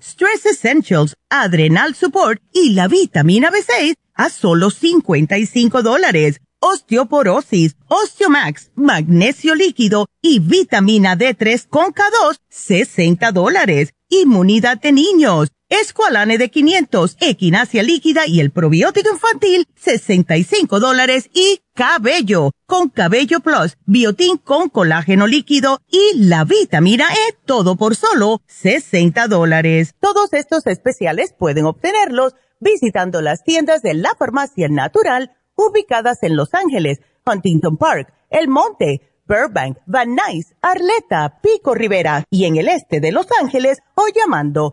Stress Essentials, Adrenal Support y la vitamina B6 a solo 55 dólares osteoporosis, osteomax, magnesio líquido y vitamina D3 con K2, 60 dólares. Inmunidad de niños, escualane de 500, equinacia líquida y el probiótico infantil, 65 dólares. Y cabello, con cabello plus, biotín con colágeno líquido y la vitamina E, todo por solo 60 dólares. Todos estos especiales pueden obtenerlos visitando las tiendas de la farmacia natural ubicadas en Los Ángeles, Huntington Park, El Monte, Burbank, Van Nuys, Arleta, Pico Rivera y en el este de Los Ángeles o llamando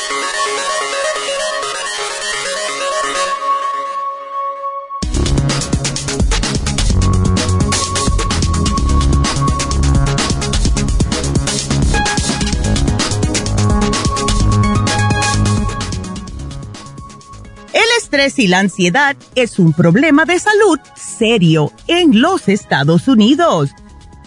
Estrés y la ansiedad es un problema de salud serio en los Estados Unidos.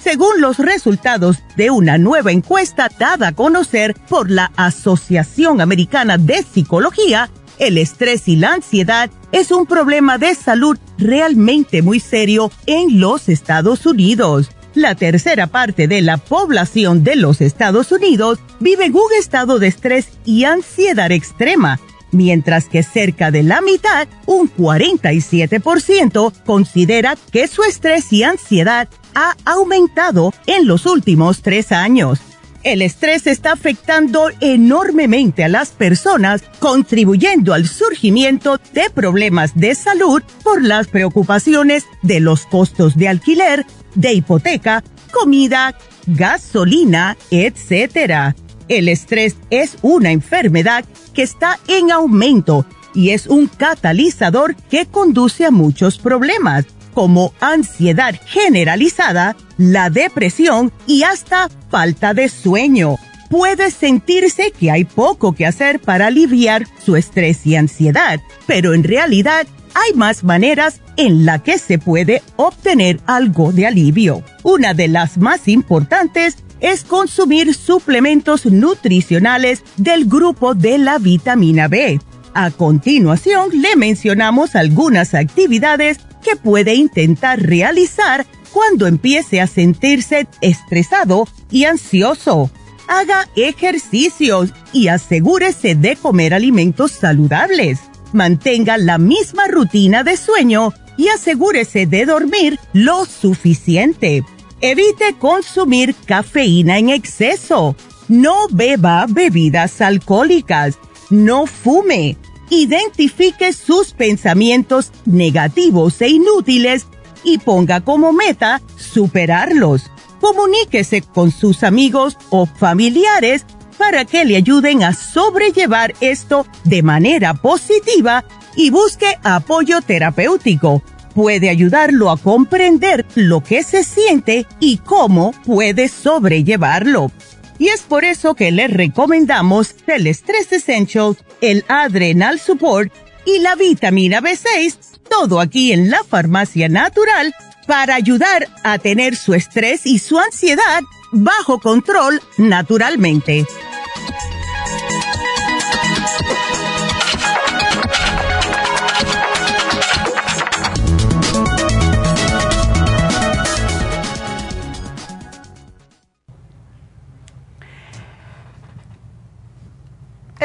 Según los resultados de una nueva encuesta dada a conocer por la Asociación Americana de Psicología, el estrés y la ansiedad es un problema de salud realmente muy serio en los Estados Unidos. La tercera parte de la población de los Estados Unidos vive en un estado de estrés y ansiedad extrema mientras que cerca de la mitad, un 47%, considera que su estrés y ansiedad ha aumentado en los últimos tres años. El estrés está afectando enormemente a las personas, contribuyendo al surgimiento de problemas de salud por las preocupaciones de los costos de alquiler, de hipoteca, comida, gasolina, etc. El estrés es una enfermedad que está en aumento y es un catalizador que conduce a muchos problemas como ansiedad generalizada, la depresión y hasta falta de sueño. Puede sentirse que hay poco que hacer para aliviar su estrés y ansiedad, pero en realidad hay más maneras en la que se puede obtener algo de alivio. Una de las más importantes es consumir suplementos nutricionales del grupo de la vitamina B. A continuación, le mencionamos algunas actividades que puede intentar realizar cuando empiece a sentirse estresado y ansioso. Haga ejercicios y asegúrese de comer alimentos saludables. Mantenga la misma rutina de sueño y asegúrese de dormir lo suficiente. Evite consumir cafeína en exceso. No beba bebidas alcohólicas. No fume identifique sus pensamientos negativos e inútiles y ponga como meta superarlos. Comuníquese con sus amigos o familiares para que le ayuden a sobrellevar esto de manera positiva y busque apoyo terapéutico. Puede ayudarlo a comprender lo que se siente y cómo puede sobrellevarlo. Y es por eso que les recomendamos el Stress Essentials, el Adrenal Support y la vitamina B6, todo aquí en la farmacia natural, para ayudar a tener su estrés y su ansiedad bajo control naturalmente.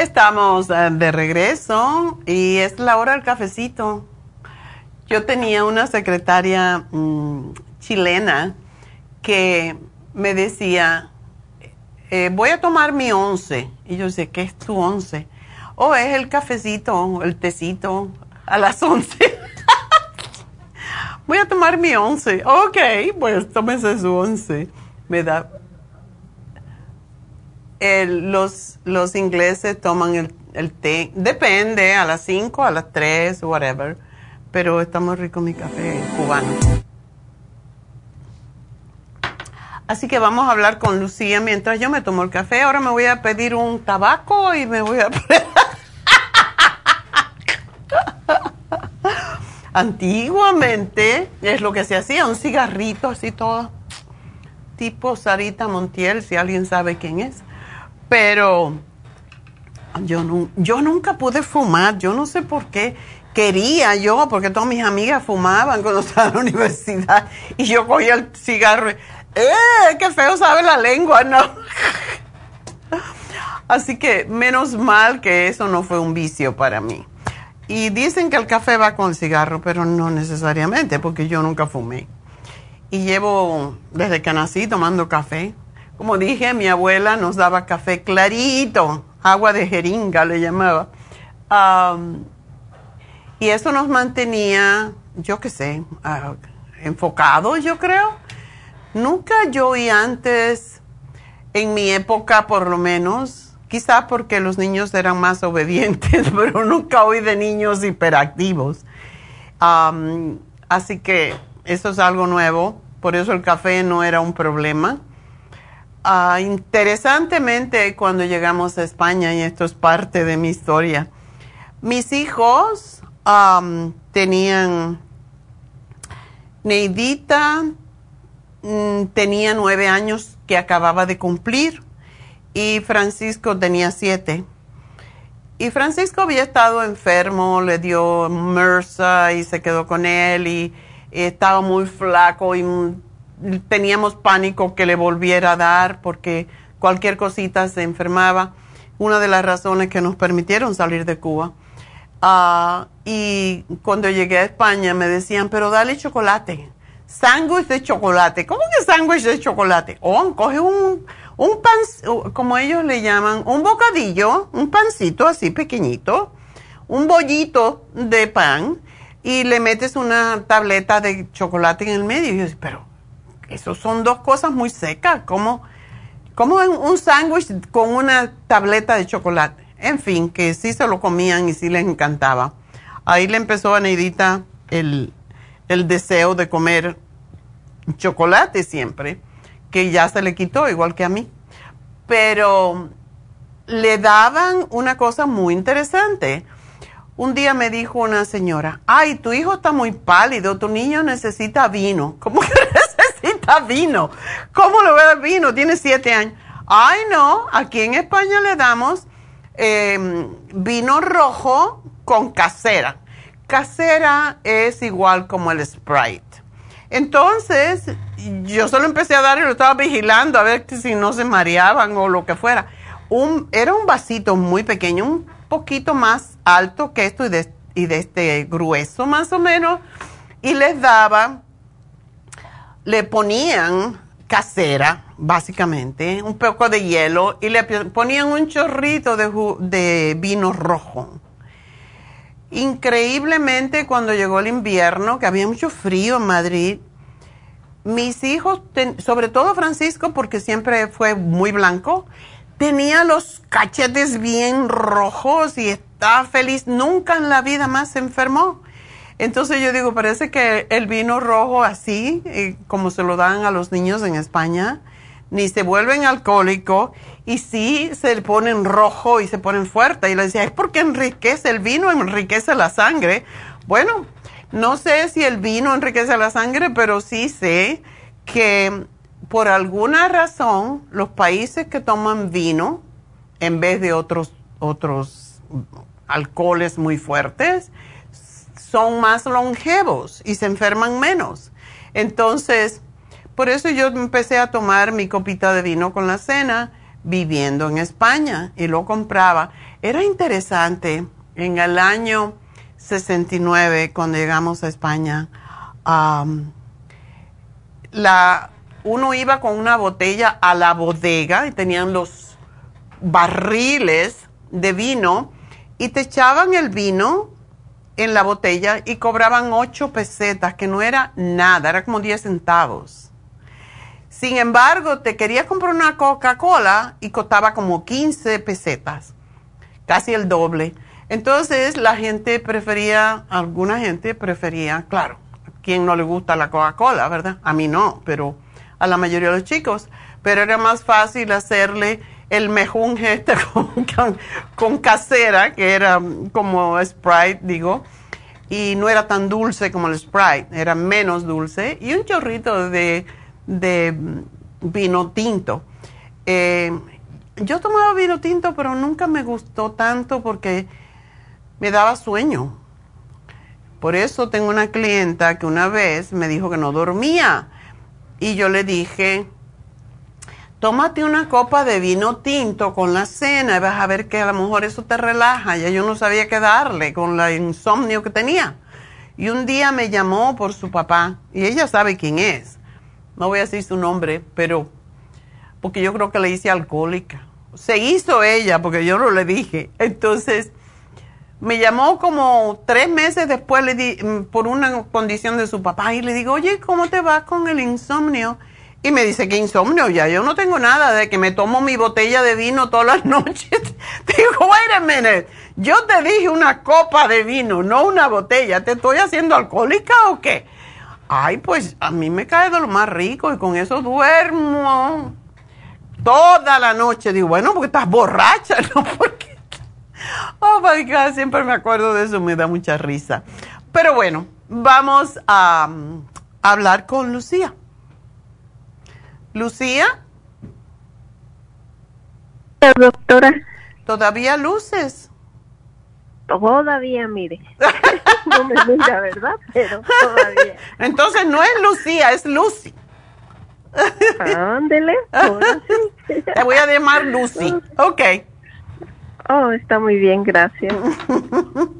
Estamos eh, de regreso y es la hora del cafecito. Yo tenía una secretaria mm, chilena que me decía, eh, voy a tomar mi once. Y yo decía, ¿qué es tu once? Oh, es el cafecito, el tecito a las once. voy a tomar mi once. Ok, pues tómese su once. Me da los, los ingleses toman el, el, té, depende, a las 5, a las 3, whatever, pero está muy rico mi café cubano. Así que vamos a hablar con Lucía mientras yo me tomo el café. Ahora me voy a pedir un tabaco y me voy a... Antiguamente es lo que se hacía, un cigarrito así todo, tipo Sarita Montiel, si alguien sabe quién es pero yo, yo nunca pude fumar, yo no sé por qué. Quería yo, porque todas mis amigas fumaban cuando estaba en la universidad y yo cogía el cigarro y, ¡eh! ¡Qué feo sabe la lengua! No. Así que menos mal que eso no fue un vicio para mí. Y dicen que el café va con el cigarro, pero no necesariamente, porque yo nunca fumé. Y llevo desde que nací tomando café. Como dije, mi abuela nos daba café clarito, agua de jeringa le llamaba. y eso nos mantenía, yo qué sé, uh, enfocados, yo creo. Nunca yo oí antes, en mi época por lo menos, quizá porque los niños eran más obedientes, pero nunca oí de niños hiperactivos. así que eso es algo nuevo, por eso el café no era un problema. Ah, interesantemente, cuando llegamos a España, y esto es parte de mi historia, mis hijos tenían, Neidita mm, tenía nueve años que acababa de cumplir y Francisco tenía siete. Y Francisco había estado enfermo, le dio MRSA y se quedó con él y estaba muy flaco y teníamos pánico que le volviera a dar porque cualquier cosita se enfermaba. Una de las razones que nos permitieron salir de Cuba. Ah, y cuando llegué a España me decían, pero dale chocolate. Sándwich de chocolate. ¿Cómo que sándwich de chocolate? Oh, coge un, un pan, como ellos le llaman, un bocadillo, un pancito así pequeñito, un bollito de pan y le metes una tableta de chocolate en el medio. Y yo, pero eso son dos cosas muy secas. ¿Cómo, cómo un sándwich con una tableta de chocolate? En fin, que sí se lo comían y sí les encantaba. Ahí le empezó a Neidita el, el deseo de comer chocolate siempre, que ya se le quitó, igual que a mí. Pero le daban una cosa muy interesante un día me dijo una señora, ay, tu hijo está muy pálido, tu niño necesita vino. ¿Cómo que vino? ¿Cómo le voy a dar vino? Tiene siete años. Ay, no, aquí en España le damos em, vino rojo con casera. Casera es igual como el Sprite. Entonces, yo solo empecé a dar y lo estaba vigilando a ver si no se mareaban o lo que fuera. Era un vasito muy pequeño, un poquito más alto que esto y de, y de este grueso más o menos, y les daba, le ponían casera, básicamente, un poco de hielo, y le ponían un chorrito de, de vino rojo. Increíblemente, cuando llegó el invierno, que había mucho frío en Madrid, mis hijos, sobre todo Francisco, porque siempre fue muy blanco, tenía los cachetes bien rojos y estaba feliz. Nunca en la vida más se enfermó. Entonces yo digo, parece que el vino rojo así, eh, como se lo dan a los niños en España, ni se vuelven alcohólicos y sí se ponen rojo y se ponen fuerte. Y le decía, es porque enriquece el vino, enriquece la sangre. Bueno, no sé si el vino enriquece la sangre, pero sí sé que por alguna razón, los países que toman vino en vez de otros, otros alcoholes muy fuertes son más longevos y se enferman menos. Entonces, por eso yo empecé a tomar mi copita de vino con la cena viviendo en España y lo compraba. Era interesante, en el año 69, cuando llegamos a España, la uno iba con una botella a la bodega y tenían los barriles de vino y te echaban el vino en la botella y cobraban ocho pesetas, que no era nada, era como 10 centavos. Sin embargo, te querías comprar una Coca-Cola y costaba como 15 pesetas, casi el doble. Entonces la gente prefería, alguna gente prefería, claro, a quien no le gusta la Coca-Cola, ¿verdad? A mí no, pero a la mayoría de los chicos, pero era más fácil hacerle el mejunje este con, casera, que era como Sprite, digo, y no era tan dulce como el Sprite, era menos dulce, y un chorrito de, vino tinto. Eh, yo tomaba vino tinto, pero nunca me gustó tanto porque me daba sueño. Por eso tengo una clienta que una vez me dijo que no dormía y yo le dije, tómate una copa de vino tinto con la cena y vas a ver que a lo mejor eso te relaja. Ya yo no sabía qué darle con la insomnio que tenía. Y un día me llamó por su papá y ella sabe quién es. No voy a decir su nombre, pero porque yo creo que le hice alcohólica. Se hizo ella porque yo no le dije. Entonces me llamó como tres meses después le di, mm, por una condición de su papá y le digo, oye, ¿cómo te va con el insomnio? Y me dice, ¿qué insomnio? Ya yo no tengo nada de que me tomo mi botella de vino todas las noches. digo, wait a minute, yo te dije una copa de vino, no una botella. ¿Te estoy haciendo alcohólica o qué? Ay, pues a mí me cae de lo más rico y con eso duermo toda la noche. Digo, bueno, porque estás borracha, ¿no? Porque Oh my God, siempre me acuerdo de eso, me da mucha risa. Pero bueno, vamos a, um, hablar con Lucía. Lucía. Doctora. ¿Todavía luces? Todavía, mire. no me mira, ¿verdad? Pero todavía. Entonces no es Lucía, es Lucy. Ándele. Te voy a llamar Lucy. Ok. Oh, está muy bien, gracias.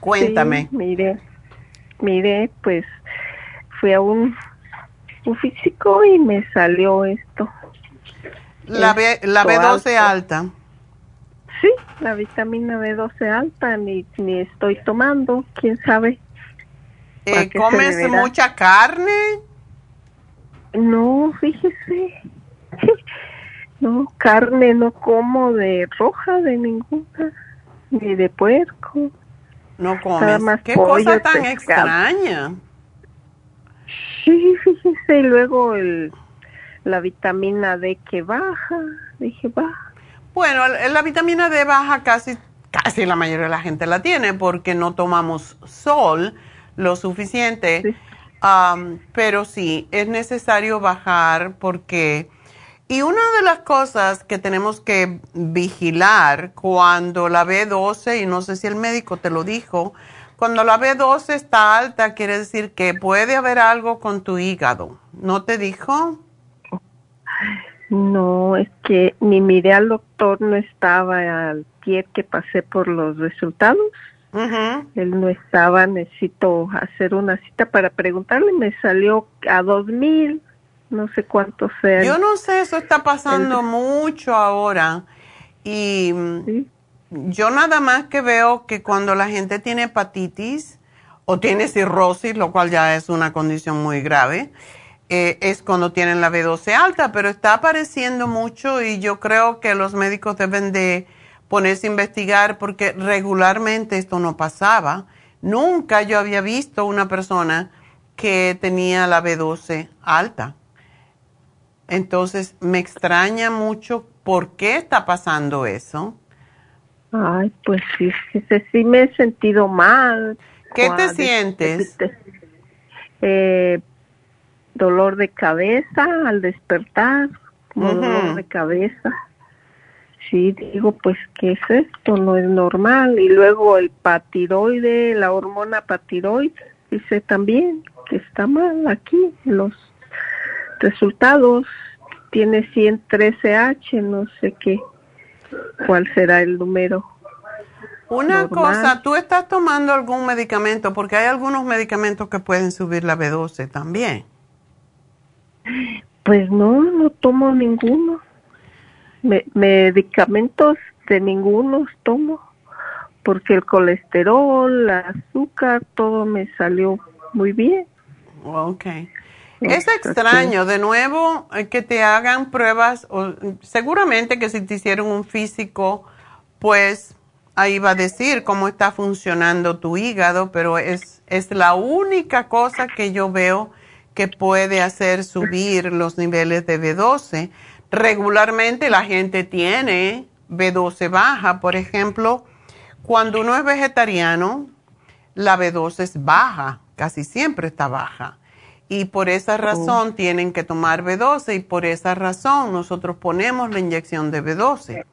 Cuéntame. Sí, mire, mire, pues fui a un, un físico y me salió esto. La, B, la Esto B12 alta. Sí, la vitamina B12 alta ni, ni estoy tomando, quién sabe. ¿Para Eh, ¿Comes mucha carne? No, fíjese. No, carne no como de roja de ninguna, ni de puerco. No Nada comes. más ¿Qué pollo, cosa tan pescado. extraña? Sí, fíjese, y luego el, la vitamina D que baja, dije, baja. Bueno, la vitamina D baja casi, casi la mayoría de la gente la tiene porque no tomamos sol lo suficiente. Am, pero sí, es necesario bajar porque... Y una de las cosas que tenemos que vigilar cuando la B12, y no sé si el médico te lo dijo, cuando la B12 está alta quiere decir que puede haber algo con tu hígado. ¿No te dijo? No, es que ni miré al doctor, no estaba al pie que pasé por los resultados. Él no estaba, necesito hacer una cita para preguntarle, me salió a dos mil, no sé cuánto sea. Yo no sé, eso está pasando mucho ahora. Y mm, yo nada más que veo que cuando la gente tiene hepatitis o tiene cirrosis, lo cual ya es una condición muy grave, eh, es cuando tienen la B12 alta, pero está apareciendo mucho y yo creo que los médicos deben de ponerse a investigar porque regularmente esto no pasaba. Nunca yo había visto una persona que tenía la B12 alta. Entonces, me extraña mucho por qué está pasando eso. Ay, pues sí, sí, me he sentido mal. ¿Qué te sientes? Eh, dolor de cabeza al despertar, como dolor de cabeza. Sí, digo, pues, ¿qué es esto? No es normal. Y luego el patiroide, la hormona patiroide, dice también que está mal aquí. Los resultados tiene 113H, no sé qué, cuál será el número. Una normal. cosa, ¿tú estás tomando algún medicamento? Porque hay algunos medicamentos que pueden subir la B12 también. Pues no, no tomo ninguno. Me- medicamentos de ninguno tomo, porque el colesterol, el azúcar, todo me salió muy bien. Ok. Es extraño, de nuevo, eh, que te hagan pruebas, o, seguramente que si te hicieron un físico, pues ahí va a decir cómo está funcionando tu hígado, pero es, es la única cosa que yo veo que puede hacer subir los niveles de B12. Regularmente la gente tiene B12 baja, por ejemplo, cuando uno es vegetariano, la B12 es baja, casi siempre está baja. Y por esa razón tienen que tomar B12 y por esa razón nosotros ponemos la inyección de B12.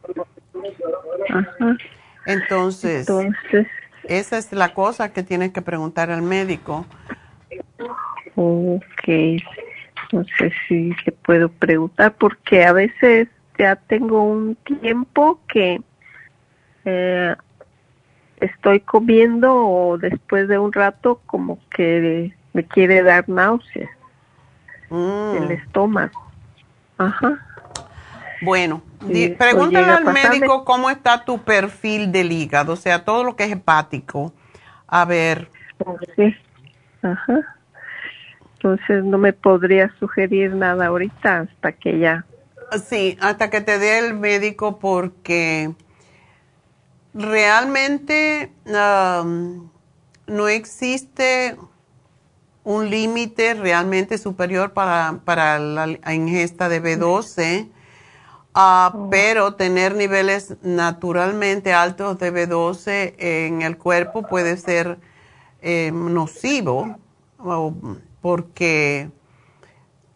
Ajá. Entonces, Entonces, esa es la cosa que tienes que preguntar al médico. ok, no sé si le puedo preguntar, porque a veces ya tengo un tiempo que eh, estoy comiendo o después de un rato como que me quiere dar náuseas el estómago. Ajá. Bueno, Sí, pregúntale al médico cómo está tu perfil del hígado, o sea, todo lo que es hepático. A ver, Sí. Ajá. Entonces no me podría sugerir nada ahorita hasta que ya. Sí, hasta que te dé el médico porque realmente am, no existe un límite realmente superior para, para la, ingesta de B12, ah, pero tener niveles naturalmente altos de B12 en el cuerpo puede ser eh, nocivo porque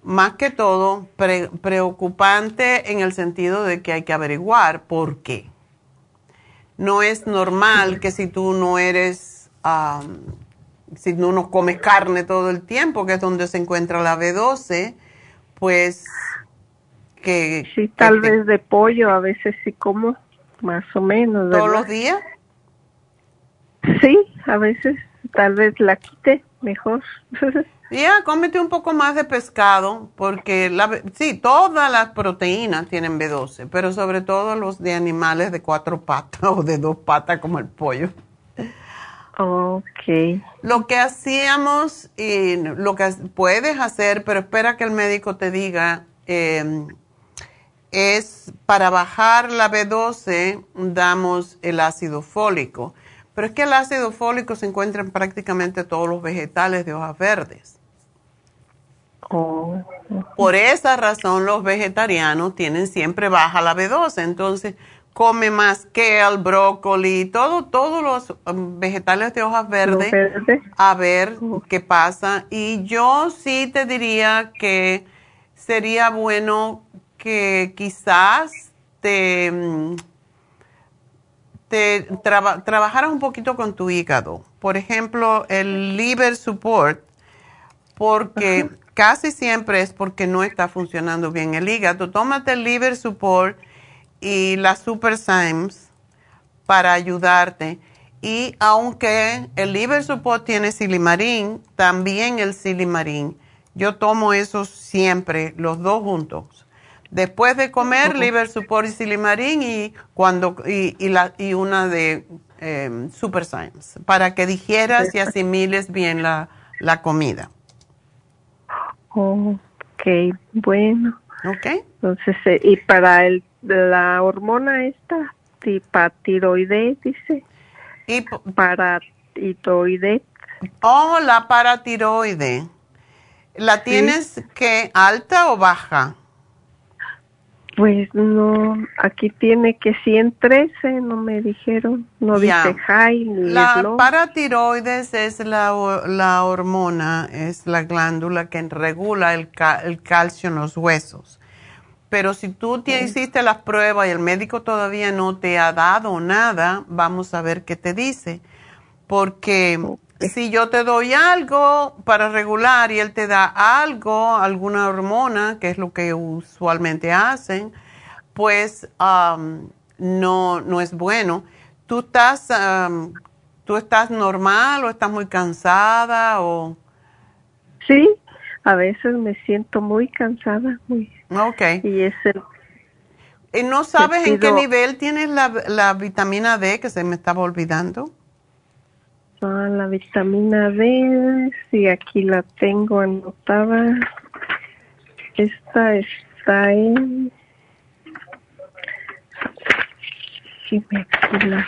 más que todo pre- preocupante en el sentido de que hay que averiguar por qué. No es normal que si tú no eres, am, si no comes carne todo el tiempo, que es donde se encuentra la B12, pues que... Sí, tal vez de pollo, a veces sí como, más o menos. ¿Todos ¿verdad? los días? Sí, a veces tal vez la quite mejor. Ya, cómete un poco más de pescado, porque la, sí, todas las proteínas tienen B12, pero sobre todo los de animales de cuatro patas o de dos patas como el pollo. Ok. Lo que hacíamos y lo que puedes hacer, pero espera que el médico te diga, em, es para bajar la B12 damos el ácido fólico. Pero es que el ácido fólico se encuentra en prácticamente todos los vegetales de hojas verdes. Oh. Por esa razón los vegetarianos tienen siempre baja la B12. Entonces, come más kale, brócoli, todo, todos los um, vegetales de hojas verdes, verde. a ver qué pasa. Y yo sí te diría que sería bueno que quizás te, mm, te traba- trabajaras un poquito con tu hígado. Por ejemplo, el liver support, porque casi siempre es porque no está funcionando bien el hígado. Tómate el liver support y la super Symes para ayudarte. Y aunque el liver support tiene silimarín, también el silimarín. Yo tomo eso siempre, los dos juntos. Después de comer, liver support y silimarín y, cuando, y, y la, y una de eh, super Symes para que digieras y asimiles bien la, la comida. Ok, bueno. ¿Ok? Entonces, eh, y para el, la hormona esta, tiroides, dice. Y para tiroides. Oh, la paratiroide. ¿La tienes que alta o baja? Pues no, aquí tiene que 113, no me dijeron. No Ya. dice high ni La paratiroides es la, la hormona, es la glándula que regula el, ca- el calcio en los huesos. Pero si tú te hiciste las pruebas y el médico todavía no te ha dado nada, vamos a ver qué te dice. Porque si yo te doy algo para regular y él te da algo, alguna hormona, que es lo que usualmente hacen, pues am, no, no es bueno. ¿Tú estás, ¿Tú estás normal o estás muy cansada? o Sí, a veces me siento muy cansada, muy. Ok. Y es el, ¿Y no sabes en qué nivel tienes la, la vitamina D que se me estaba olvidando? ah, la vitamina D, sí, aquí la tengo anotada. Esta está en. Sí, me aquí la,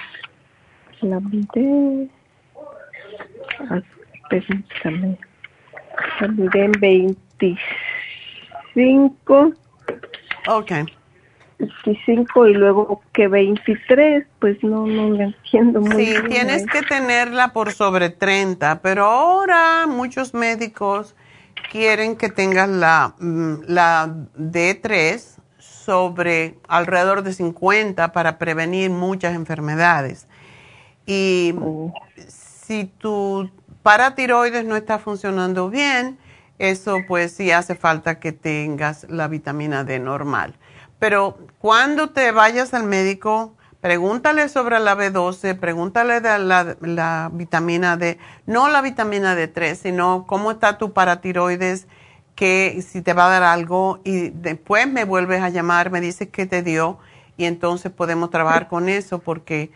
la miré. Ah, permítame. La miré en 25. Ok. 25 y luego que 23, pues no, no lo entiendo muy Sí, bien. tienes ahí. que tenerla por sobre 30, pero ahora muchos médicos quieren que tengas la, mm, la D3 sobre alrededor de 50 para prevenir muchas enfermedades. Y si tu paratiroides no está funcionando bien, eso pues sí hace falta que tengas la vitamina D normal. Pero cuando te vayas al médico, pregúntale sobre la B12, pregúntale de la, la vitamina D, no la vitamina D3, sino cómo está tu paratiroides, que si te va a dar algo y después me vuelves a llamar, me dices qué te dio y entonces podemos trabajar con eso porque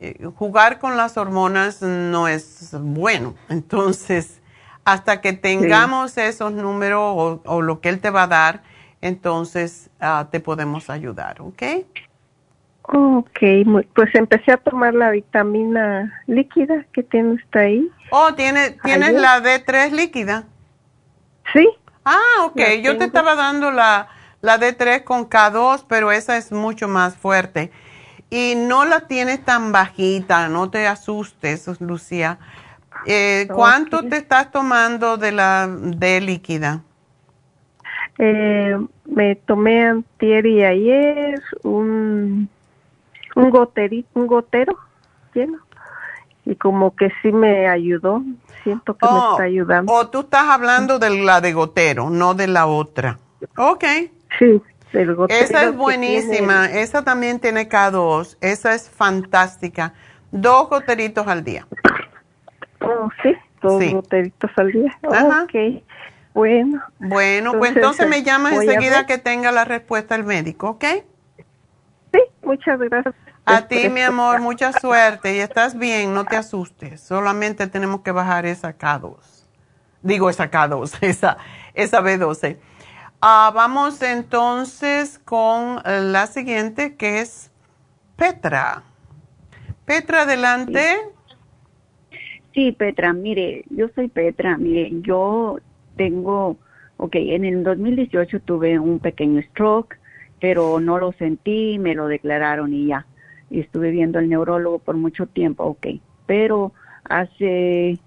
eh, jugar con las hormonas no es bueno. Entonces, hasta que tengamos esos números o, o lo que él te va a dar, entonces ah, te podemos ayudar, ¿ok? Ok, pues empecé a tomar la vitamina líquida que tiene usted ahí. Oh, ¿tiene, ¿tienes Ayer. la D3 líquida? Sí. Ah, ok. La Yo te estaba dando la, la D3 con K2, pero esa es mucho más fuerte. Y no la tienes tan bajita, no te asustes, Lucía. Eh, ¿Cuánto te estás tomando de la D líquida? Eh, me tomé antier y ayer un, un, goteri- un gotero lleno y como que sí me ayudó. Siento que me Oh, está ayudando. O tú estás hablando de la de gotero, no de la otra. Ok. Sí, el gotero. Esa es buenísima. tiene- Esa también tiene K2. Esa es fantástica. Dos goteritos al día. Oh, sí, dos Sí. goteritos al día. Ajá. Ok, bueno. Bueno, pues Entonces, entonces me llamas voy a enseguida que tenga la respuesta el médico, ¿ok? Sí, muchas gracias. A ti, mi amor, mucha suerte y estás bien, no te asustes. Solamente tenemos que bajar esa K2. Digo esa K2, esa, esa B12. Ah, vamos entonces con eh, la siguiente que es Petra. Petra, adelante. Sí, Petra, mire, yo soy Petra, mire, yo tengo, ok, en el 2018 tuve un pequeño stroke, pero no lo sentí, me lo declararon y ya. Y estuve viendo al neurólogo por mucho tiempo, ok. Pero hace,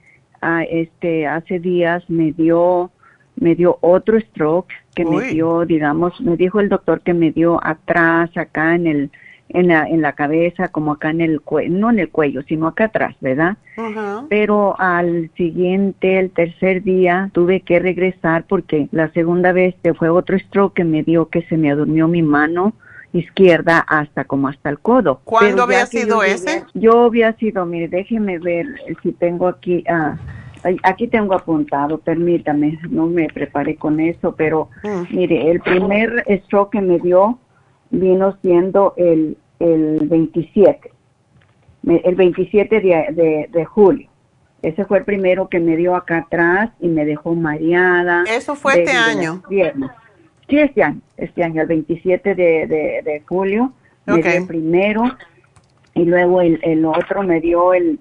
ah, este, hace días me dio, me dio otro stroke que me dio, digamos, me dijo el doctor que me dio atrás, acá en el, en la, en la cabeza, como acá en el cuello, no en el cuello, sino acá atrás, ¿verdad? Pero al siguiente, el tercer día, tuve que regresar porque la segunda vez fue otro stroke que me dio que se me adurmió mi mano izquierda hasta como hasta el codo. ¿Cuándo había sido yo llegué- ese? Yo había sido, mire, déjeme ver si tengo aquí, ah, aquí tengo apuntado, permítame, no me preparé con eso, pero Mm. mire, el primer stroke que me dio vino siendo el, el 27 me- el 27 de, de, de julio. Ese fue el primero que me dio acá atrás y me dejó mareada. Eso fue este año. Sí, este año, este año, el 27 de, de, de julio, me dio el primero y luego el, el otro me dio el,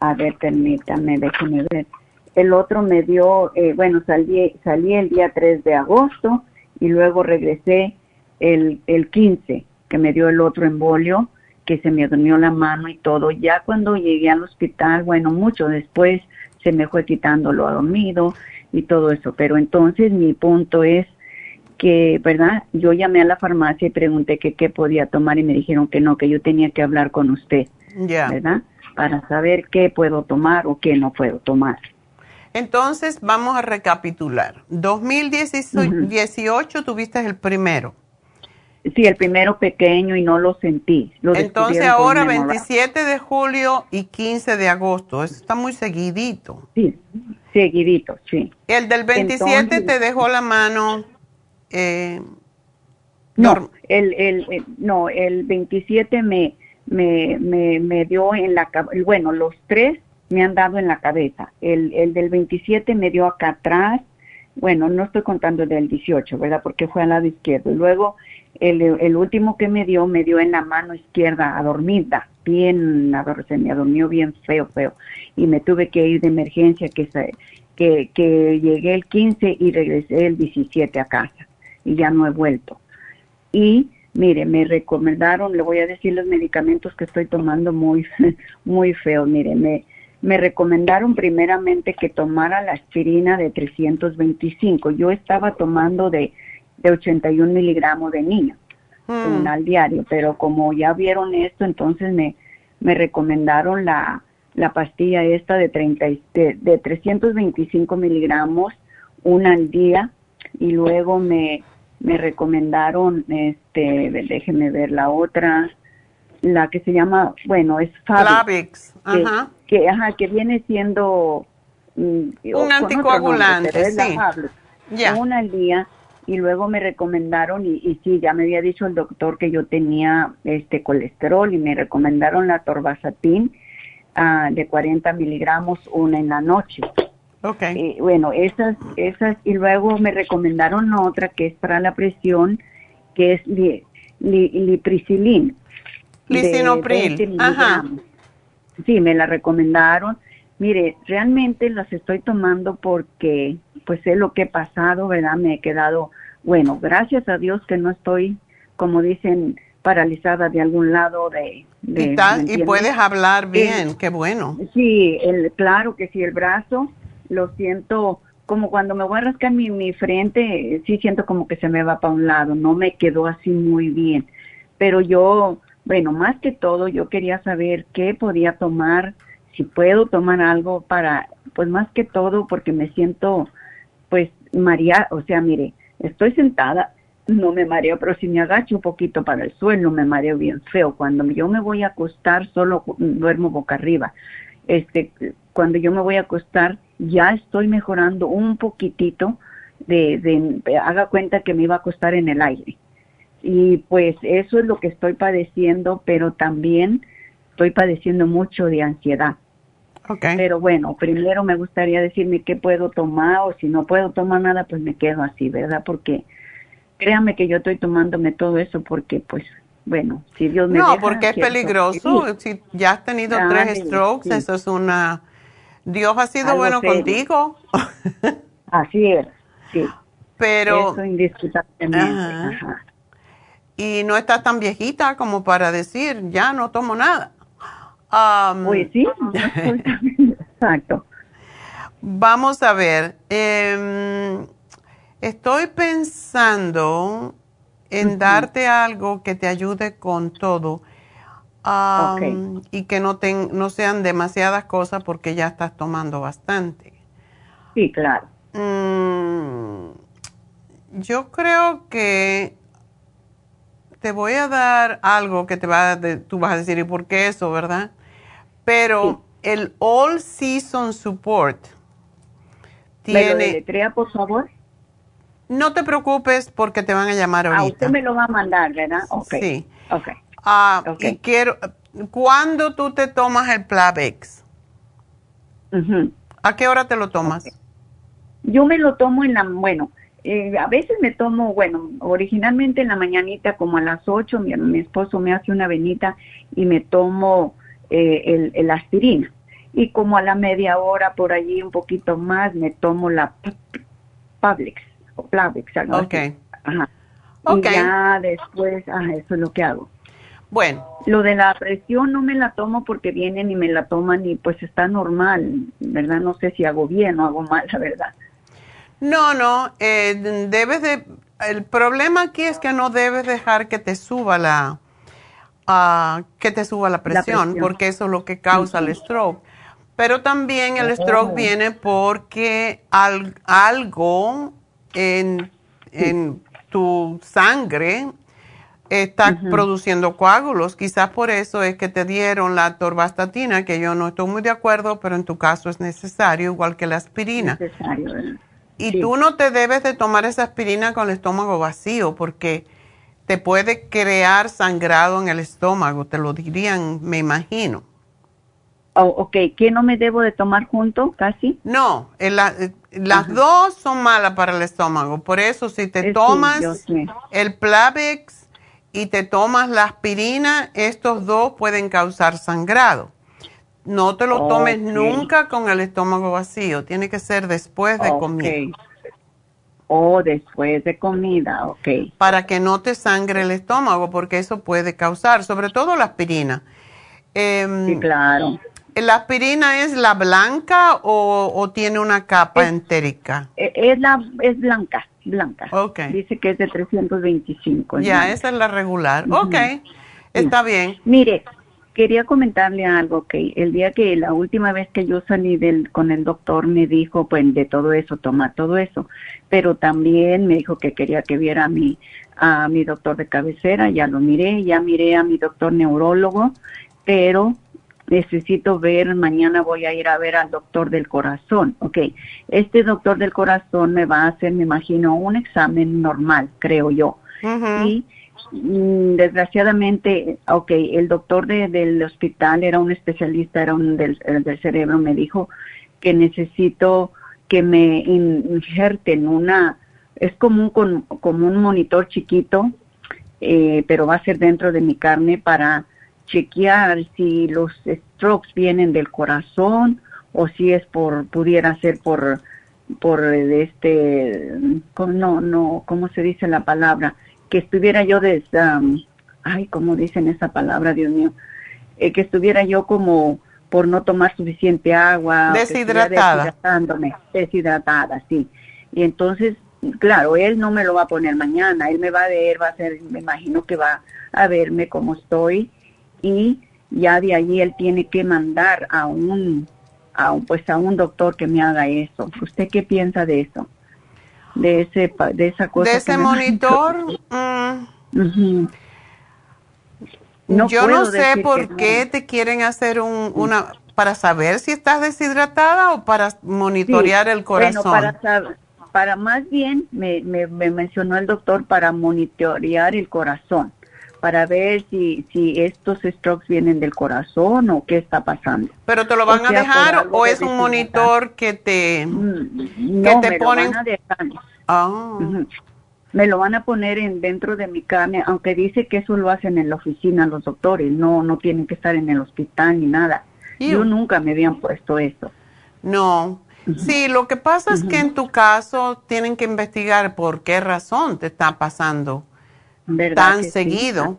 a ver, permítame, déjeme ver. El otro me dio, eh, bueno, salí, salí el día 3 de agosto y luego regresé el, el 15, que me dio el otro embolio, que se me durmió la mano y todo. Ya cuando llegué al hospital, bueno, mucho después se me fue quitando lo dormido y todo eso. Pero entonces mi punto es que, ¿verdad? Yo llamé a la farmacia y pregunté que qué podía tomar y me dijeron que no, que yo tenía que hablar con usted, Ya. ¿verdad? Para saber qué puedo tomar o qué no puedo tomar. Entonces, vamos a recapitular. 2018 tuviste el primero. Sí, el primero pequeño y no lo sentí. Lo Entonces, ahora un hemorragia. 27 de julio y 15 de agosto. Eso está muy seguidito. Sí, seguidito, sí. El del 27 Entonces- te dejó la mano. eh, No, el, el, el- no, el 27 me, me, me, me dio en la cabeza, bueno, los tres me han dado en la cabeza. El, el del 27 me dio acá atrás, bueno, no estoy contando el del 18, ¿verdad? Porque fue al lado izquierdo. Y luego el, último que me dio, me dio en la mano izquierda, adormida, bien, se me adormió bien feo, feo. Y me tuve que ir de emergencia, que, que, que llegué el 15 y regresé el 17 a casa. Y ya no he vuelto. Y mire, me recomendaron, le voy a decir los medicamentos que estoy tomando muy, muy feos. Mire, me, me recomendaron primeramente que tomara la aspirina de 325. Yo estaba tomando de, de 81 miligramos de niño, Mm. una al diario, pero como ya vieron esto, entonces me, me recomendaron la, la pastilla esta de, 30, y- de, de 325 miligramos, una al día, y luego me, me recomendaron, este, déjeme ver la otra, la que se llama, bueno, es Fabix, Plavix. que, Ajá. que, ajá, que viene siendo mm, otro anticoagulante, nombre, sí. Una al día y luego me recomendaron y, y sí, ya me había dicho el doctor que yo tenía este colesterol y me recomendaron la torvastatin ah, de 40 miligramos una en la noche. Ok. Eh, bueno, esas, esas, y luego me recomendaron otra que es para la presión, que es li, li- lipricilin. Lisinopril, 20 ajá. Sí, me la recomendaron. Mire, realmente las estoy tomando porque, pues sé lo que he pasado, ¿verdad? Me he quedado, bueno, gracias a Dios que no estoy, como dicen, paralizada de algún lado de... de y, tal- ¿me y puedes hablar Eh, bien, qué bueno. Sí, el, claro que sí, el brazo lo siento como cuando me voy a rascar mi, mi frente, eh, sí siento como que se me va para un lado, no me quedó así muy bien. Pero yo, bueno, más que todo, yo quería saber qué podía tomar, si puedo tomar algo para, pues más que todo, porque me siento, María, o sea, mire, estoy sentada, no me mareo, pero si me agacho un poquito para el suelo me mareo bien feo. Cuando yo me voy a acostar solo duermo boca arriba. Este, cuando yo me voy a acostar ya estoy mejorando un poquitito de, de haga cuenta que me iba a acostar en el aire. Y pues eso es lo que estoy padeciendo, pero también estoy padeciendo mucho de ansiedad. Okay. Pero bueno, primero me gustaría decirme qué puedo tomar o si no puedo tomar nada, pues me quedo así, ¿verdad? Porque créame que yo estoy tomándome todo eso porque pues bueno, si Dios me No, deja, porque es peligroso. Si ya has tenido tres strokes, sí. eso es una... Dios ha sido Algo bueno serio. contigo. Así es, sí. Pero... Eso indiscutablemente. Ajá. ajá. Y no estás tan viejita como para decir, ya no tomo nada. Am, Pues sí, exacto. Vamos a ver. em, estoy pensando en darte algo que te ayude con todo. Y que no, no sean demasiadas cosas porque ya estás tomando bastante. Sí, claro. Mm, yo creo que te voy a dar algo que te va a de- tú vas a decir, ¿y por qué eso, verdad? Pero el All Season Support ¿Me lo tiene... deletrea, por favor? No te preocupes porque te van a llamar Ah, ahorita. usted me lo va a mandar, ¿verdad? Sí. Ok. Ah, Ok. Y quiero... ¿Cuándo tú te tomas el Plavex? Ujú. ¿A qué hora te lo tomas? Yo me lo tomo en la, bueno, eh, a veces me tomo, bueno, originalmente en la mañanita como a las 8, mi, mi esposo me hace una venita y me tomo eh, el, el aspirina. Y como a la media hora por allí, un poquito más, me tomo la Pavlix o Plavix, algo así. Ok. Ajá. Ok. Y ya después, eso es lo que hago. Bueno, Lo de la presión no me la tomo porque vienen y me la toman y pues está normal, ¿verdad? No sé si hago bien o hago mal, la verdad. No, no, eh, debes de... El problema aquí es que no debes dejar que te suba la... que te suba la presión, presión. porque eso es lo que causa el stroke. Pero también el stroke Oh. viene porque al- algo en, en tu sangre está produciendo coágulos. Quizás por eso es que te dieron la torvastatina, que yo no estoy muy de acuerdo, pero en tu caso es necesario, igual que la aspirina. Y Sí. tú no te debes de tomar esa aspirina con el estómago vacío porque te puede crear sangrado en el estómago, te lo dirían, me imagino. Oh, ok, ¿qué no me debo de tomar junto casi? No, la- eh, las dos son malas para el estómago. Por eso si te Eh, tomas el Plavix y te tomas la aspirina, estos dos pueden causar sangrado. No te lo tomes nunca con el estómago vacío, tiene que ser después de Ok. comer. O después de comida, ok. para que no te sangre el estómago, porque eso puede causar, sobre todo la aspirina. Em, Sí, claro. ¿La aspirina es la blanca o, o tiene una capa Es- entérica? Eh, Es la es blanca, blanca. Ok. Dice que es de 325. es Ya, esa es la regular. Ujú. Ok, está bien. Mire, quería comentarle algo que el día que la última vez que yo salí del con el doctor me dijo pues de todo eso, toma todo eso, pero también me dijo que quería que viera a mi a mi doctor de cabecera, ya lo miré, ya miré a mi doctor neurólogo, pero necesito ver, mañana voy a ir a ver al doctor del corazón, ok. Este doctor del corazón me va a hacer, me imagino, un examen normal, creo yo. Y desgraciadamente, ok, el doctor de- del hospital era un especialista, era un del, el del cerebro, me dijo que necesito que me in- injerten una, es como un, como un monitor chiquito, eh, pero va a ser dentro de mi carne para chequear si los strokes vienen del corazón o si es por, pudiera ser por, por eh, este, ¿cómo- no, no, ¿cómo se dice la palabra? Que estuviera yo de, um, ay, ¿cómo dicen esa palabra, Dios mío? Eh, que estuviera yo como por no tomar suficiente agua. Deshidratada. deshidratándome, deshidratada, sí. Y entonces, claro, él no me lo va a poner mañana, él me va a ver, va a hacer, me imagino que va a verme cómo estoy y ya de allí él tiene que mandar a un, a un- pues a un doctor que me haga eso. ¿Usted qué piensa de eso? De ese de esa cosa. De ese monitor. Mm. Yo no sé por qué te quieren hacer un, una para saber si estás deshidratada o para monitorear el corazón. Bueno, para para más bien me, me, me mencionó el doctor para monitorear el corazón para ver si, si estos strokes vienen del corazón o qué está pasando. ¿Pero te lo van a dejar o es un monitor que te, mm, que te ponen? Ah. Me lo van a poner en dentro de mi cama, aunque dice que eso lo hacen en la oficina los doctores, no no tienen que estar en el hospital ni nada. Yo nunca me habían puesto eso. No. Sí, lo que pasa es que en tu caso tienen que investigar por qué razón te está pasando tan seguido.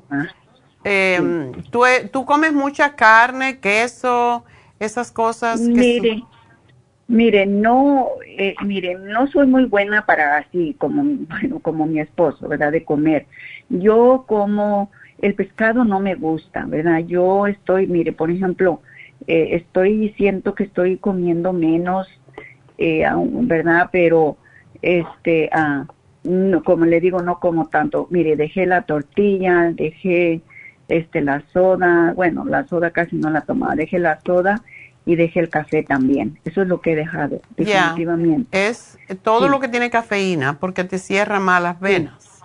Em, ¿tú, ¿tú, comes mucha carne, queso, esas cosas? mire, mire, no, eh, mire, no soy muy buena para así como, bueno, como mi esposo, ¿verdad? De comer. Yo como, el pescado no me gusta, ¿verdad? Yo estoy, mire, por ejemplo, eh, estoy, siento que estoy comiendo menos, eh, ¿verdad? Pero, este, ah, no, como le digo, no como tanto. Mire, dejé la tortilla, dejé este la soda, bueno, la soda casi no la tomaba, dejé la soda y dejé el café también. Eso es lo que he dejado, definitivamente. Es todo lo que tiene cafeína porque te cierra mal las venas.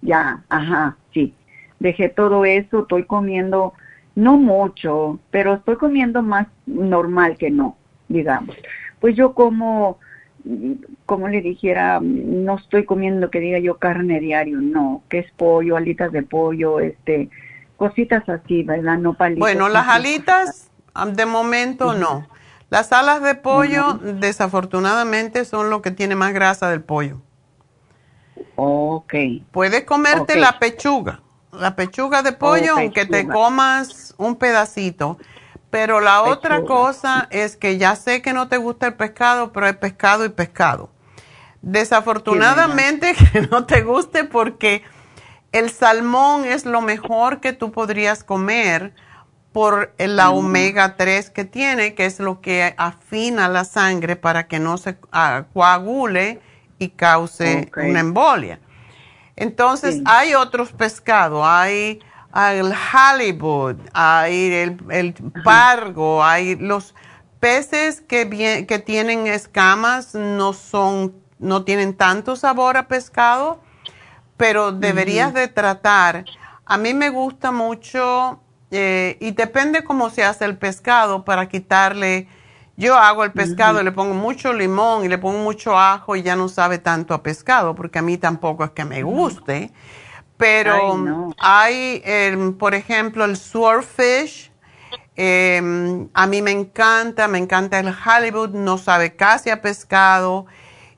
Ya, ajá, sí. Dejé todo eso, estoy comiendo, no mucho, pero estoy comiendo más normal que no, digamos. Pues yo como como le dijera, no estoy comiendo que diga yo carne diario, no, que es pollo, alitas de pollo, este, cositas así, ¿verdad? No palitos. Bueno, las alitas, de momento no. Las alas de pollo, desafortunadamente, son lo que tiene más grasa del pollo. Ok. Puedes comerte la pechuga, la pechuga de pollo, aunque te comas un pedacito. Pero la otra cosa es que ya sé que no te gusta el pescado, pero hay pescado y pescado. Desafortunadamente que no te guste porque el salmón es lo mejor que tú podrías comer por la omega 3 que tiene, que es lo que afina la sangre para que no se ah, coagule y cause una embolia. Entonces, hay otros pescados, hay el halibut, hay el, el pargo, hay los peces que, que tienen escamas no son, no tienen tanto sabor a pescado, pero deberías de tratar. A mí me gusta mucho eh, y depende cómo se hace el pescado para quitarle. Yo hago el pescado, le pongo mucho limón y le pongo mucho ajo y ya no sabe tanto a pescado, porque a mí tampoco es que me guste. Pero hay, em, por ejemplo, el swordfish. Em, a mí me encanta, me encanta el halibut, no sabe casi a pescado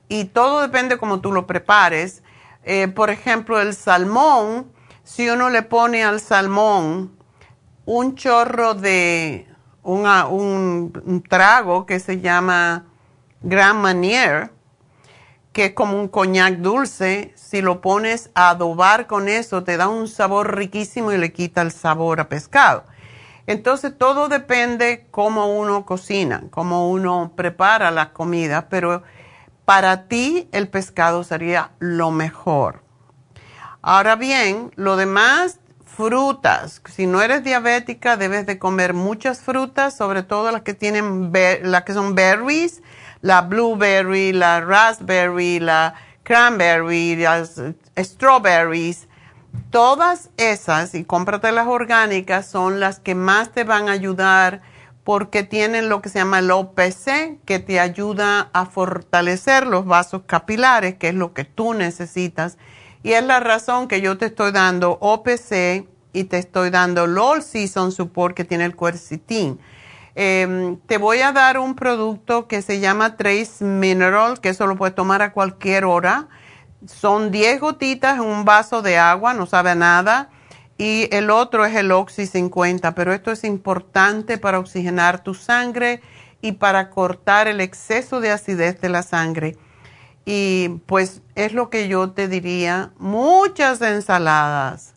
y todo depende como tú lo prepares. Eh, por ejemplo, el salmón, si uno le pone al salmón un chorro de un, trago que se llama Grand Manier, que es como un coñac dulce, si lo pones a adobar con eso, te da un sabor riquísimo y le quita el sabor a pescado. Entonces todo depende cómo uno cocina, cómo uno prepara la comida, pero para ti el pescado sería lo mejor. Ahora bien, lo demás, frutas. Si no eres diabética, debes de comer muchas frutas, sobre todo las que tienen las que son berries, la blueberry, la raspberry, la cranberry, las strawberries, todas esas, y cómprate las orgánicas, son las que más te van a ayudar porque tienen lo que se llama el OPC, que te ayuda a fortalecer los vasos capilares, que es lo que tú necesitas. Y es la razón que yo te estoy dando OPC y te estoy dando All Season Support, que tiene el quercetin Em, te voy a dar un producto que se llama Trace Mineral, que eso lo puedes tomar a cualquier hora. Son 10 gotitas en un vaso de agua, no sabe nada. Y el otro es el Oxy 50, pero esto es importante para oxigenar tu sangre y para cortar el exceso de acidez de la sangre. Y pues es lo que yo te diría, muchas ensaladas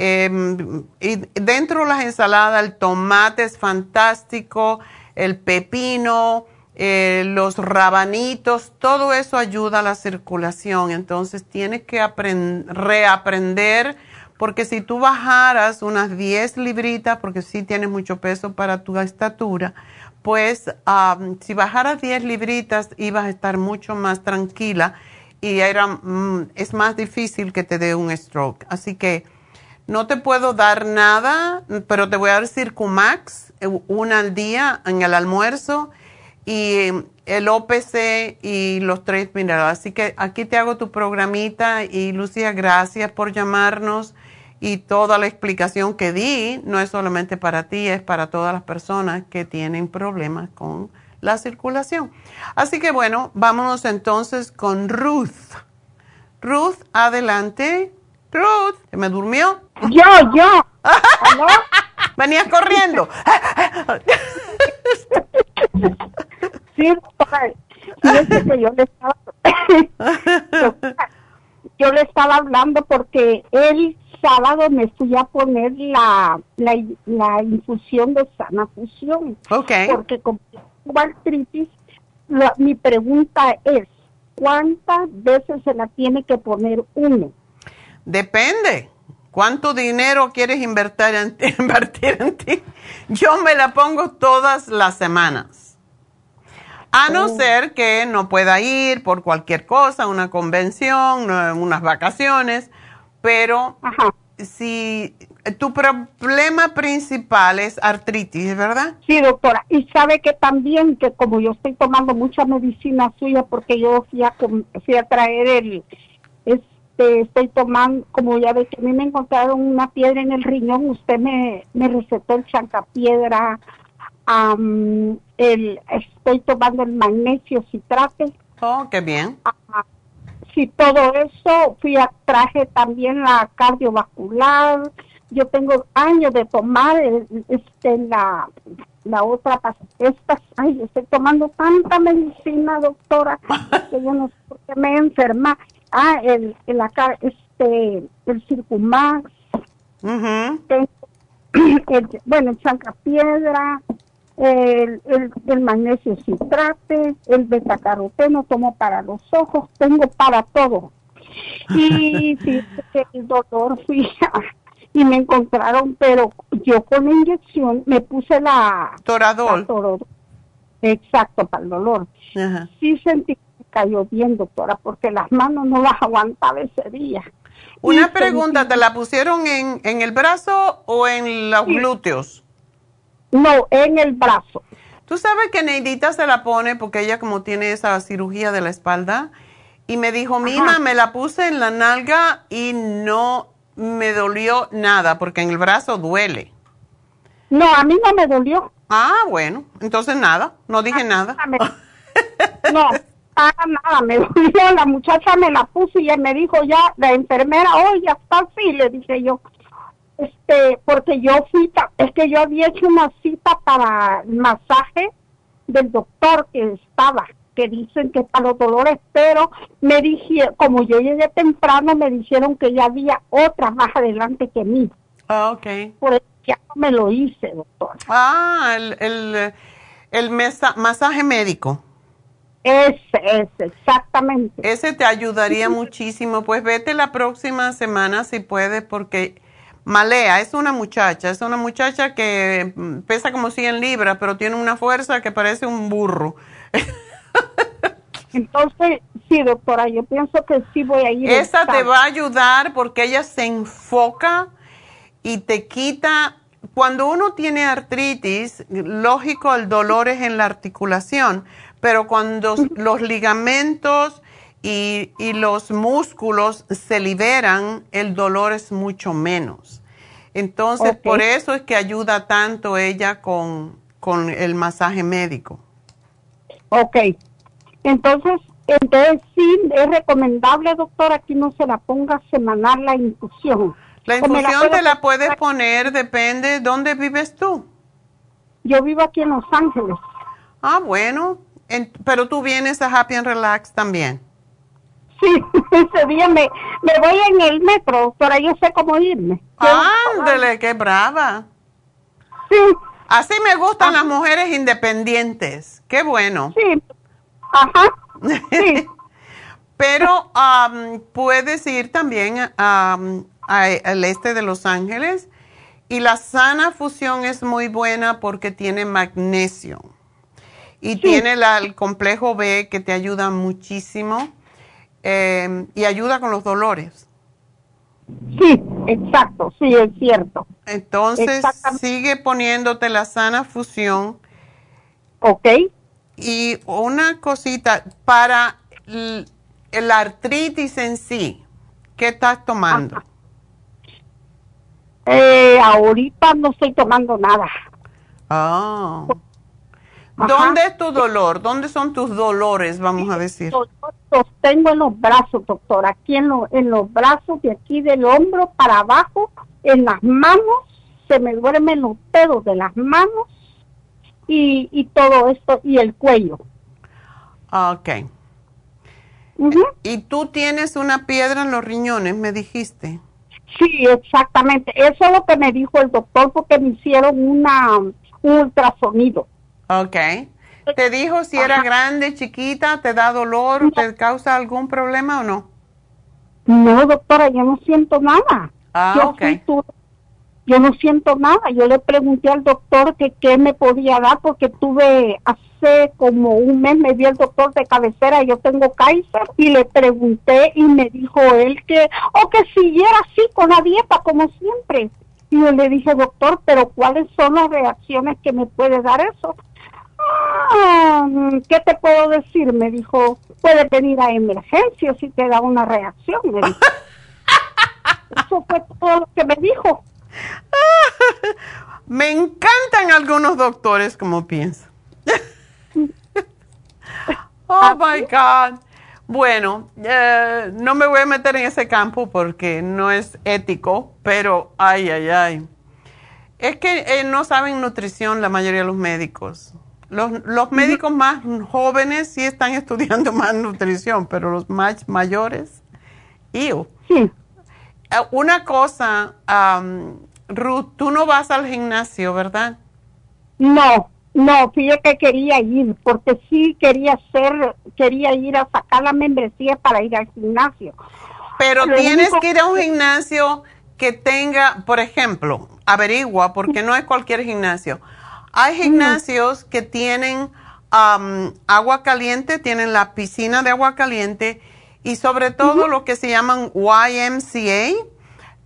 Em, y dentro de las ensaladas, el tomate es fantástico, el pepino, eh, los rabanitos, todo eso ayuda a la circulación. Entonces tienes que reaprender, porque si tú bajaras unas 10 libritas, porque sí tienes mucho peso para tu estatura, pues si bajaras 10 libritas ibas a estar mucho más tranquila y era, mm, es más difícil que te dé un stroke. Así que no te puedo dar nada, pero te voy a dar Circumax, eh, una al día en el almuerzo y el OPC y los tres minerales. Así que aquí te hago tu programita y Lucía, gracias por llamarnos y toda la explicación que di no es solamente para ti, es para todas las personas que tienen problemas con la circulación. Así que bueno, vámonos entonces con Ruth. Ruth, adelante. Ruth, ¿se me durmió? Yo, yo. Venías corriendo. sí, que yo le estaba yo le estaba hablando porque el sábado me fui a poner la, la, infusión de sana fusión. Okay. Porque tengo artritis, mi pregunta es, ¿cuántas veces se la tiene que poner uno? Depende. ¿Cuánto dinero quieres invertir en, invertir en ti? Yo me la pongo todas las semanas. A no oh. ser que no pueda ir por cualquier cosa, una convención, unas vacaciones, pero si tu problema principal es artritis, ¿verdad? Sí, doctora. Y sabe que también que como yo estoy tomando mucha medicina suya porque yo fui a, fui a traer el, este, estoy tomando, como ya ve que a mí me encontraron una piedra en el riñón, usted me, me recetó el chancapiedra, el, estoy tomando el magnesio citrate. Oh, qué bien. sí, todo eso, fui a, traje también la cardiovascular, yo tengo años de tomar este, la, la otra, estas, ay, estoy tomando tanta medicina, doctora, que yo no sé por qué me enferma. Ah, el, el acá, este, el Circumax, bueno, el Chancapiedra, el, el, el, magnesio citrate, el betacaroteno tomo para los ojos, tengo para todo. Y sí, el doctor fui y me encontraron, pero yo con la inyección me puse la... Toradol. exacto, para el dolor. Sí sentí cayó bien, doctora, porque las manos no las aguantaba ese día. Una pregunta, ¿te la pusieron en, en el brazo o en los glúteos? No, en el brazo. Tú sabes que Neidita se la pone porque ella como tiene esa cirugía de la espalda y me dijo, Mima, me la puse en la nalga y no me dolió nada porque en el brazo duele. No, a mí no me dolió. Ah, bueno, entonces nada, no dije nada. no, nada, me dolió, la muchacha me la puso y me dijo ya, la enfermera, oh, ya está así, le dije yo este, porque yo fui, es que yo había hecho una cita para el masaje del doctor que estaba, que dicen que para los dolores, pero me dijeron, como yo llegué temprano, me dijeron que ya había otra más adelante que mí. Ah, ok. Por eso ya no me lo hice, doctor. Ah, el, el, el masaje médico. Ese, ese, exactamente. Ese te ayudaría muchísimo. Pues vete la próxima semana si puedes, porque Malea es una muchacha, es una muchacha que mm, pesa como 100 libras, pero tiene una fuerza que parece un burro. Entonces, sí, doctora, yo pienso que sí voy a ir. Esa te va a ayudar porque ella se enfoca y te quita. Cuando uno tiene artritis, lógico, el dolor es en la articulación, pero cuando los ligamentos y, y, los músculos se liberan, el dolor es mucho menos. Entonces, por eso es que ayuda tanto ella con, con el masaje médico. Ok. Entonces, entonces sí es recomendable, doctora, que no se la ponga semanal la infusión. La infusión te la puedes poner, depende, ¿dónde vives tú? Yo vivo aquí en Los Ángeles. Ah, bueno, pero tú vienes a Happy and Relax también. Sí, ese día me, me voy en el metro, pero yo sé cómo irme. Ándele, qué brava. Sí, Así me gustan las mujeres independientes. Qué bueno. Sí. Ajá. Sí. Pero am, puedes ir también am, a- al este de Los Ángeles y la sana fusión es muy buena porque tiene magnesio y tiene la- el complejo B que te ayuda muchísimo eh, y ayuda con los dolores. Sí, exacto, sí, es cierto. Entonces, sigue poniéndote la sana fusión. Ok. Y una cosita, para la artritis en sí, ¿qué estás tomando? Eh, ahorita no estoy tomando nada. Ah. Ajá. ¿Dónde es tu dolor? ¿Dónde son tus dolores, vamos a decir? Los, tengo en los brazos, doctor, aquí en, lo- en los brazos, de aquí del hombro para abajo, en las manos, se me duermen los dedos de las manos y, y todo esto, y el cuello. Ok. ¿Y tú tienes una piedra en los riñones, me dijiste? Sí, exactamente. Eso es lo que me dijo el doctor porque me hicieron una, un ultrasonido. Ok. ¿Te dijo si era grande, chiquita, te da dolor, te causa algún problema o no? No, doctora, yo no siento nada. Ah, yo, ok. fui tu- yo no siento nada. Yo le pregunté al doctor que qué me podía dar porque tuve hace como un mes me vio el doctor de cabecera, yo tengo Kaiser y le pregunté y me dijo él que o que siguiera así con la dieta como siempre. Y yo le dije, doctor, pero ¿cuáles son las reacciones que me puede dar eso? Ah, ¿Qué te puedo decir? Me dijo, puedes venir a emergencia si te da una reacción. me dijo. Eso fue todo lo que me dijo. Me encantan algunos doctores como piensan. oh my God. Bueno, eh, no me voy a meter en ese campo porque no es ético, pero ay, ay, ay. Es que eh, no saben nutrición la mayoría de los médicos. Los, los médicos más jóvenes sí están estudiando más nutrición, pero los más mayores, ¡ew! Sí. Eh, Una cosa, am, Ruth, tú no vas al gimnasio, ¿verdad? No, no, fíjate que quería ir, porque sí quería hacer, quería ir a sacar la membresía para ir al gimnasio. Pero Lo tienes único- que ir a un gimnasio que tenga, por ejemplo, averigua, porque no es cualquier gimnasio. Hay gimnasios que tienen agua caliente, tienen la piscina de agua caliente y sobre todo lo que se llaman YMCA.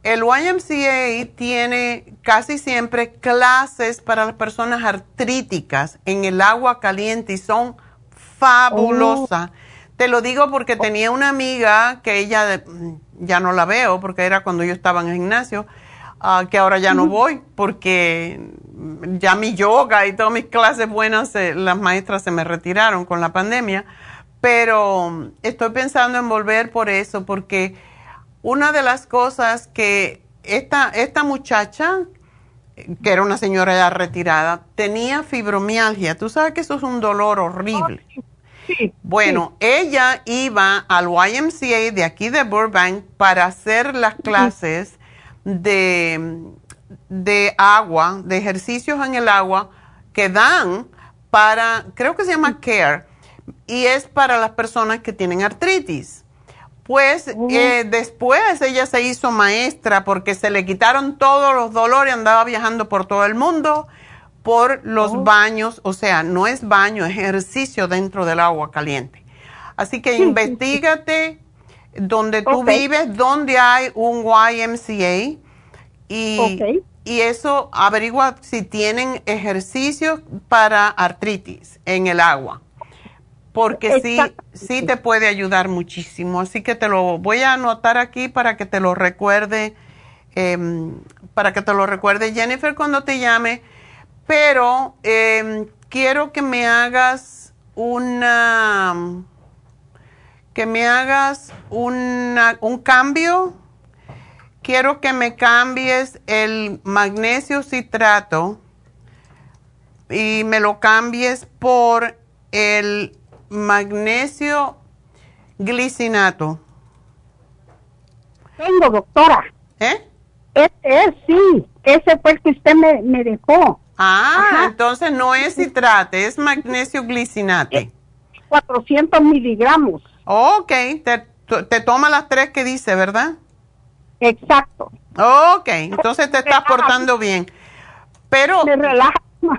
El YMCA tiene casi siempre clases para las personas artríticas en el agua caliente y son fabulosas. Te lo digo porque tenía una amiga que ella mm, ya no la veo porque era cuando yo estaba en el gimnasio, ah, que ahora ya no voy porque ya mi yoga y todas mis clases buenas, eh, las maestras se me retiraron con la pandemia. Pero estoy pensando en volver por eso porque una de las cosas que esta, esta muchacha, que era una señora ya retirada, tenía fibromialgia. Tú sabes que eso es un dolor horrible. Bueno, ella iba al YMCA de aquí de Burbank para hacer las clases de, de agua, de ejercicios en el agua que dan para, creo que se llama CARE, y es para las personas que tienen artritis. Pues eh, después ella se hizo maestra porque se le quitaron todos los dolores, andaba viajando por todo el mundo por los baños, o sea, no es baño, es ejercicio dentro del agua caliente. Así que investigate donde tú vives, donde hay un YMCA y. y eso averigua si tienen ejercicios para artritis en el agua porque sí, sí te puede ayudar muchísimo. Así que te lo voy a anotar aquí para que te lo recuerde, em, para que te lo recuerde Jennifer cuando te llame. Pero em, quiero que me hagas una, que me hagas una, un cambio. Quiero que me cambies el magnesio citrato y me lo cambies por el magnesio glicinato. Tengo, doctora. ¿Eh? Es, sí, ese fue el que usted me, me dejó. Ah, entonces no es citrate, es magnesio glicinate. 400 miligramos. Ok, te, te toma las tres que dice, ¿verdad? Exacto. Ok, entonces te estás portando bien. Pero... Me relaja.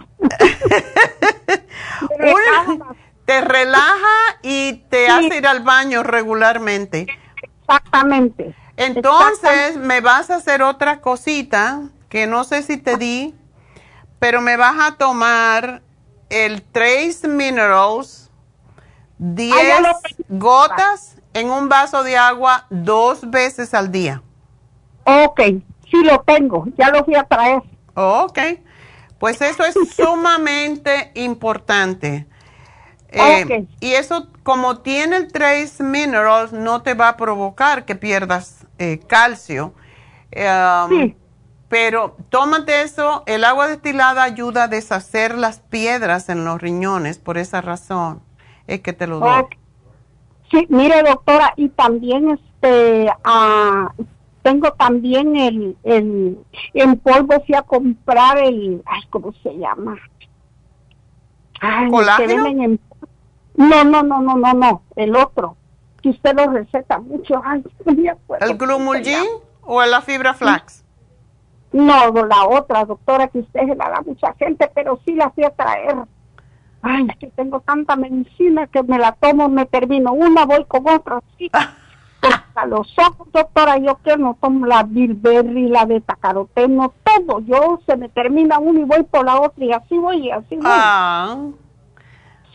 te relaja y te hace ir al baño regularmente. Exactamente. Entonces me vas a hacer otra cosita que no sé si te di, pero me vas a tomar el Trace Minerals, 10 gotas en un vaso de agua dos veces al día. Ok, sí lo tengo, ya lo voy a traer. Ok, pues eso es sumamente importante. Eh, y eso, como tiene el Trace Minerals, no te va a provocar que pierdas eh, calcio. Um, sí. Pero tómate eso, el agua destilada ayuda a deshacer las piedras en los riñones, por esa razón es que te lo doy. Sí, mire doctora, y también este, ah, tengo también el, el, en polvo, fui a comprar el, ay, ¿cómo se llama? ¿Colágeno? no, no, no, no, no, no, el otro, que usted lo receta mucho, ay, no me acuerdo. ¿El glumulgin o la fibra flax? No, la otra, doctora, que usted se la da a mucha gente, pero sí la fui a traer. Ay, es que tengo tanta medicina que me la tomo, me termino una, voy con otra, sí. a los ojos, doctora, yo que no tomo la bilberry, la beta caroteno, todo. Yo se me termina uno y voy por la otra y así voy y así voy. Ah.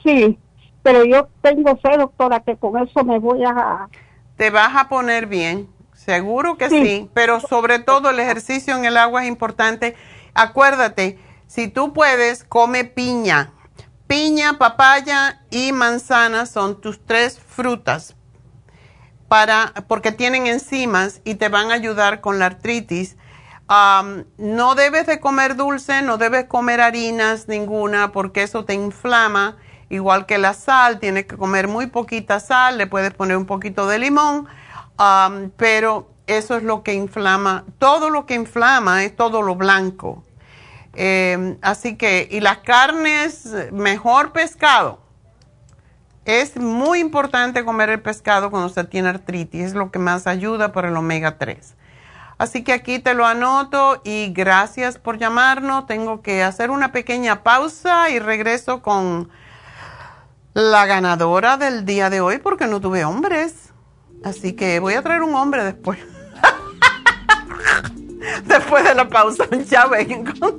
Sí, pero yo tengo fe, doctora, que con eso me voy a... Te vas a poner bien, seguro que sí, pero sobre todo el ejercicio en el agua es importante. Acuérdate, si tú puedes, come piña. Piña, papaya y manzana son tus tres frutas para, porque tienen enzimas y te van a ayudar con la artritis. no debes de comer dulce, no debes comer harinas ninguna porque eso te inflama, igual que la sal, tienes que comer muy poquita sal, le puedes poner un poquito de limón, pero eso es lo que inflama, todo lo que inflama es todo lo blanco. Em, así que, y las carnes, mejor pescado es muy importante comer el pescado cuando se tiene artritis, es lo que más ayuda por el omega 3. Así que aquí te lo anoto y gracias por llamarnos. Tengo que hacer una pequeña pausa y regreso con la ganadora del día de hoy porque no tuve hombres. Así que voy a traer un hombre después. después de la pausa. Ya vengo.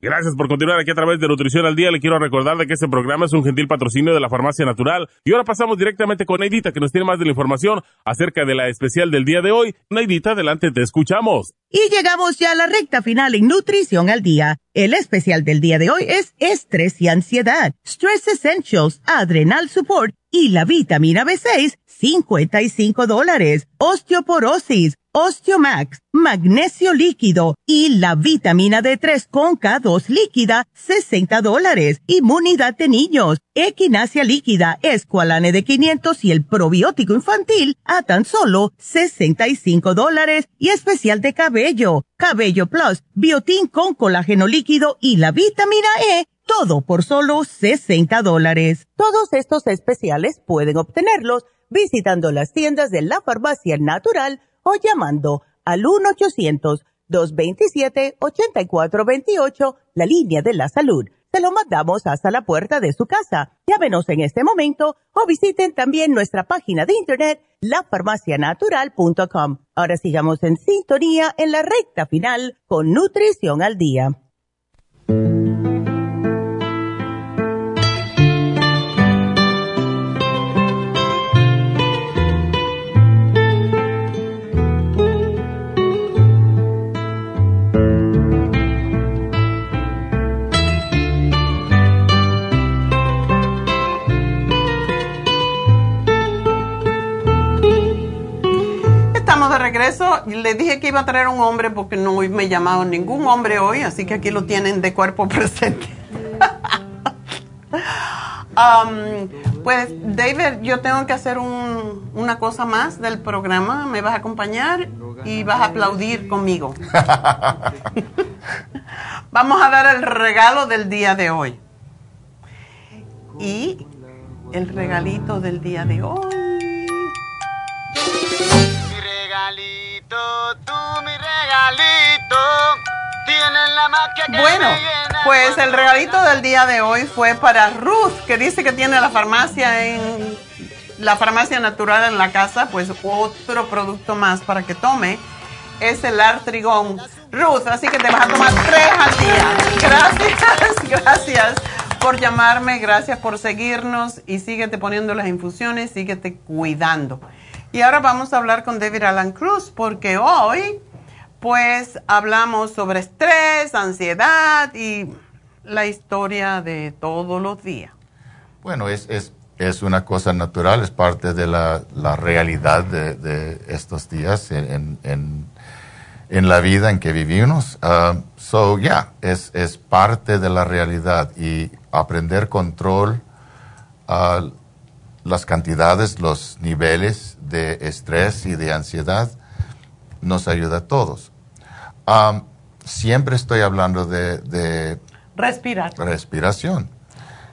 Gracias por continuar aquí a través de Nutrición al Día. Le quiero recordar de que este programa es un gentil patrocinio de la Farmacia Natural. Y ahora pasamos directamente con Neidita, que nos tiene más de la información acerca de la especial del día de hoy. Neidita, adelante, te escuchamos. Y llegamos ya a la recta final en Nutrición al Día. El especial del día de hoy es estrés y ansiedad, Stress Essentials, Adrenal Support y la vitamina B6, 55 dólares, osteoporosis Osteomax, magnesio líquido y la vitamina D3 con K2 líquida, 60 dólares. Inmunidad de niños, equinacia líquida, escualane de 500 y el probiótico infantil a tan solo 65 dólares y especial de cabello, cabello plus, biotín con colágeno líquido y la vitamina E todo por solo 60 dólares. Todos estos especiales pueden obtenerlos visitando las tiendas de la farmacia natural llamando al 1-800-227-8428, la línea de la salud. Se lo mandamos hasta la puerta de su casa. Llámenos en este momento o visiten también nuestra página de internet, lafarmacianatural.com. Ahora sigamos en sintonía en la recta final con Nutrición al Día. De regreso. Le dije que iba a traer un hombre porque no me llamado ningún hombre hoy, así que aquí lo tienen de cuerpo presente. Um, pues, David, yo tengo que hacer una cosa más del programa. Me vas a acompañar y vas a aplaudir conmigo. Vamos a dar el regalo del día de hoy. Y el regalito del día de hoy Bueno, pues el regalito del día de hoy fue para Ruth, que dice que tiene la farmacia en la farmacia natural en la casa, pues otro producto más para que tome es el artrigón. Ruth, así que te vas a tomar tres al día. Gracias, gracias por llamarme, gracias por seguirnos y síguete poniendo las infusiones, síguete cuidando. Y ahora vamos a hablar con David Alan Cruz porque hoy pues hablamos sobre estrés, ansiedad y la historia de todos los días. Bueno, es, es, es una cosa natural, es parte de la, la realidad de, de, estos días en, en, en, la vida en que vivimos. Uh, so, yeah, es, es parte de la realidad y aprender control, uh, las cantidades, los niveles de estrés y de ansiedad nos ayuda a todos. siempre estoy hablando de, Respirar. respiración.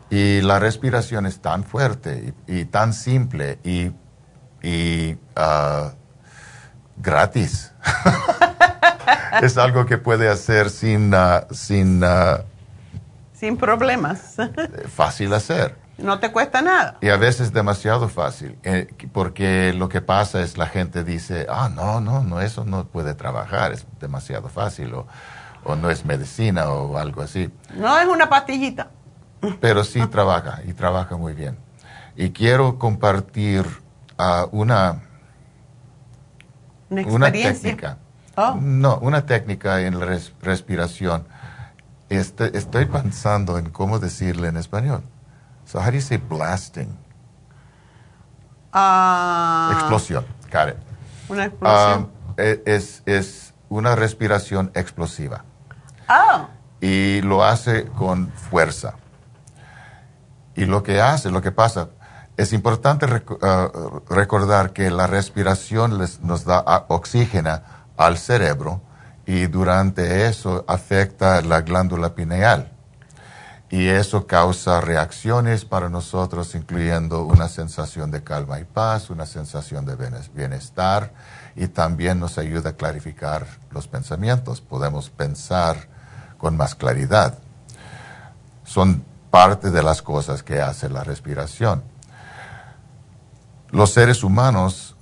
Y la respiración es tan fuerte y, tan simple y, y uh, gratis. es algo que puede hacer sin, uh, sin, uh, sin problemas. fácil hacer. No te cuesta nada. Y a veces demasiado fácil, eh, porque lo que pasa es la gente dice, ah, no, no, no, eso no puede trabajar, es demasiado fácil, o, o no es medicina o algo así. No es una pastillita. Pero sí trabaja, y trabaja muy bien. Y quiero compartir uh, una, una, técnica. Oh. No, una técnica en la respiración. Este, estoy pensando en cómo decirle en español. So how do you say blasting? Uh, explosión. Got it. Una explosión. Um, e, es, es una respiración explosiva. Oh. Y lo hace con fuerza. Y lo que hace, lo que pasa, es importante uh, recordar que la respiración les, nos da oxígeno al cerebro y durante eso afecta la glándula pineal y eso causa reacciones para nosotros, incluyendo una sensación de calma y paz, una sensación de bienestar y también nos ayuda a clarificar los pensamientos. Podemos pensar con más claridad. Son parte de las cosas que hace la respiración. Los seres humanos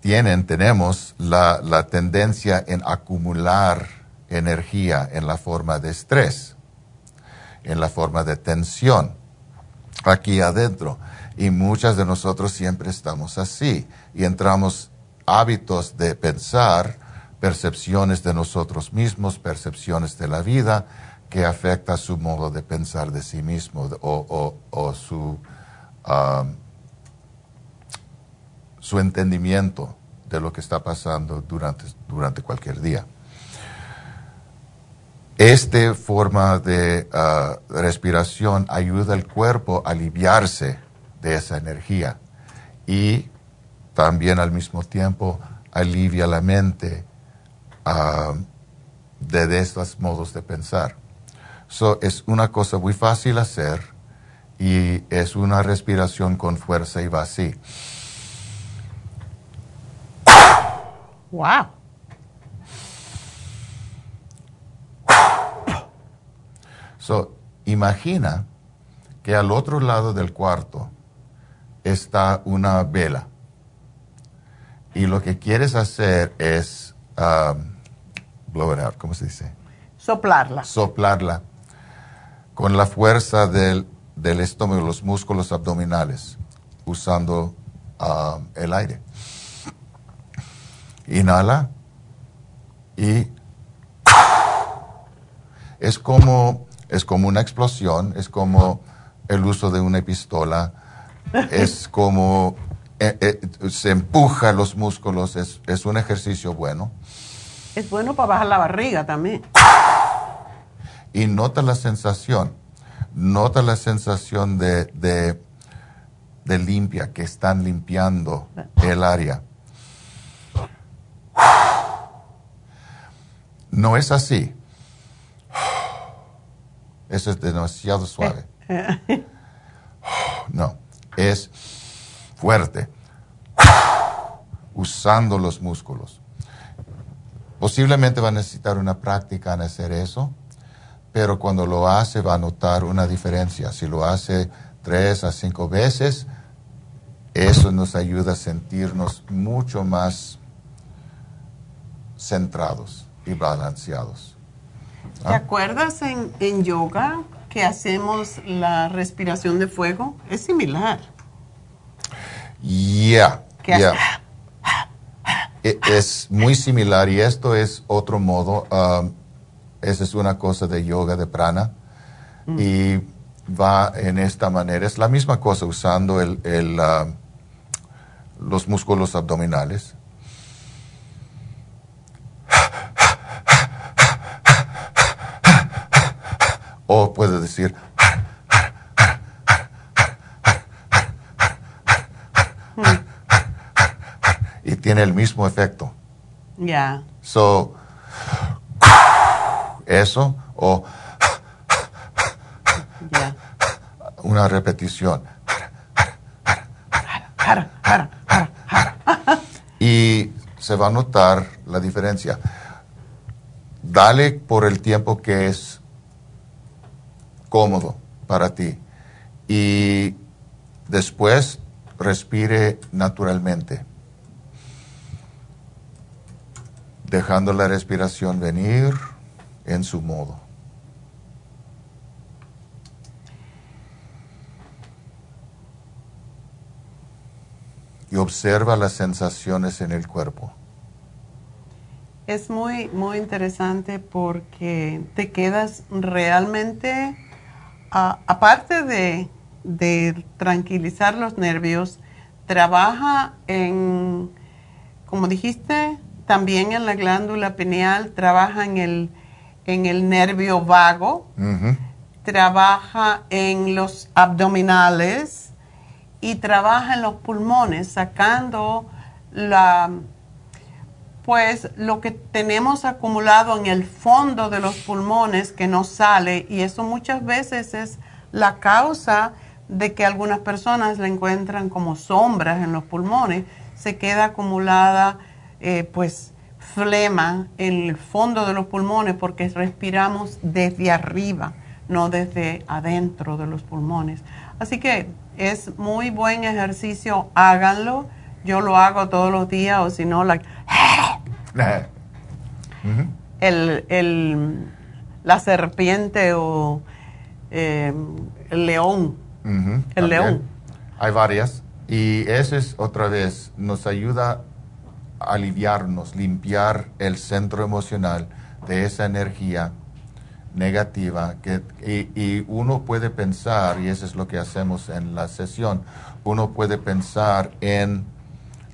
tienen, tenemos la, tendencia en acumular energía en la forma de estrés en la forma de tensión aquí adentro. Y muchas de nosotros siempre estamos así y entramos hábitos de pensar, percepciones de nosotros mismos, percepciones de la vida que afecta su modo de pensar de sí mismo o, su, um, su entendimiento de lo que está pasando durante, durante cualquier día. Esta forma de ah, respiración ayuda al cuerpo a aliviarse de esa energía y también al mismo tiempo alivia la mente ah, de estos modos de pensar. So, es una cosa muy fácil hacer y es una respiración con fuerza y va así. Wow. So, imagina que al otro lado del cuarto está una vela. Y lo que quieres hacer es um, blow it out, ¿cómo se dice? Soplarla. Soplarla con la fuerza del, del estómago, los músculos abdominales, usando um, el aire. Inhala y es como, es como una explosión, es como el uso de una pistola, es como eh, eh, se empuja los músculos, es, es un ejercicio bueno. Es bueno para bajar la barriga también. Y nota la sensación, nota la sensación de, de, de limpia, que están limpiando el área. No es así. Eso es demasiado suave. No, es fuerte, usando los músculos. Posiblemente va a necesitar una práctica en hacer eso, pero cuando lo hace va a notar una diferencia. Si lo hace tres a cinco veces, eso nos ayuda a sentirnos mucho más centrados y balanceados. ¿Te acuerdas en, en yoga que hacemos la respiración de fuego? Es similar. Yeah, yeah. E- Es muy similar y esto es otro modo. um, esa es una cosa de yoga de prana y va en esta manera. Es la misma cosa usando el, el, ah, los músculos abdominales. O puede decir y tiene el mismo efecto. Ya. So, eso o una repetición. Y se va a notar la diferencia. Dale por el tiempo que es cómodo para ti. Y después respire naturalmente. Dejando la respiración venir en su modo. Y observa las sensaciones en el cuerpo. Es muy, muy interesante porque te quedas realmente, aparte de, de tranquilizar los nervios, trabaja en, como dijiste, también en la glándula pineal, trabaja en el, en el nervio vago, trabaja en los abdominales y trabaja en los pulmones, sacando la, pues lo que tenemos acumulado en el fondo de los pulmones que no sale y eso muchas veces es la causa de que algunas personas le encuentran como sombras en los pulmones, se queda acumulada eh, pues flema en el fondo de los pulmones porque respiramos desde arriba, no desde adentro de los pulmones. Así que es muy buen ejercicio, háganlo. Yo lo hago todos los días o si no, like, el, el- la serpiente o eh, el león. El también. león. Hay varias. Y eso es otra vez, nos ayuda a aliviarnos, limpiar el centro emocional de esa energía negativa. Que, y, y uno puede pensar, y eso es lo que hacemos en la sesión, uno puede pensar en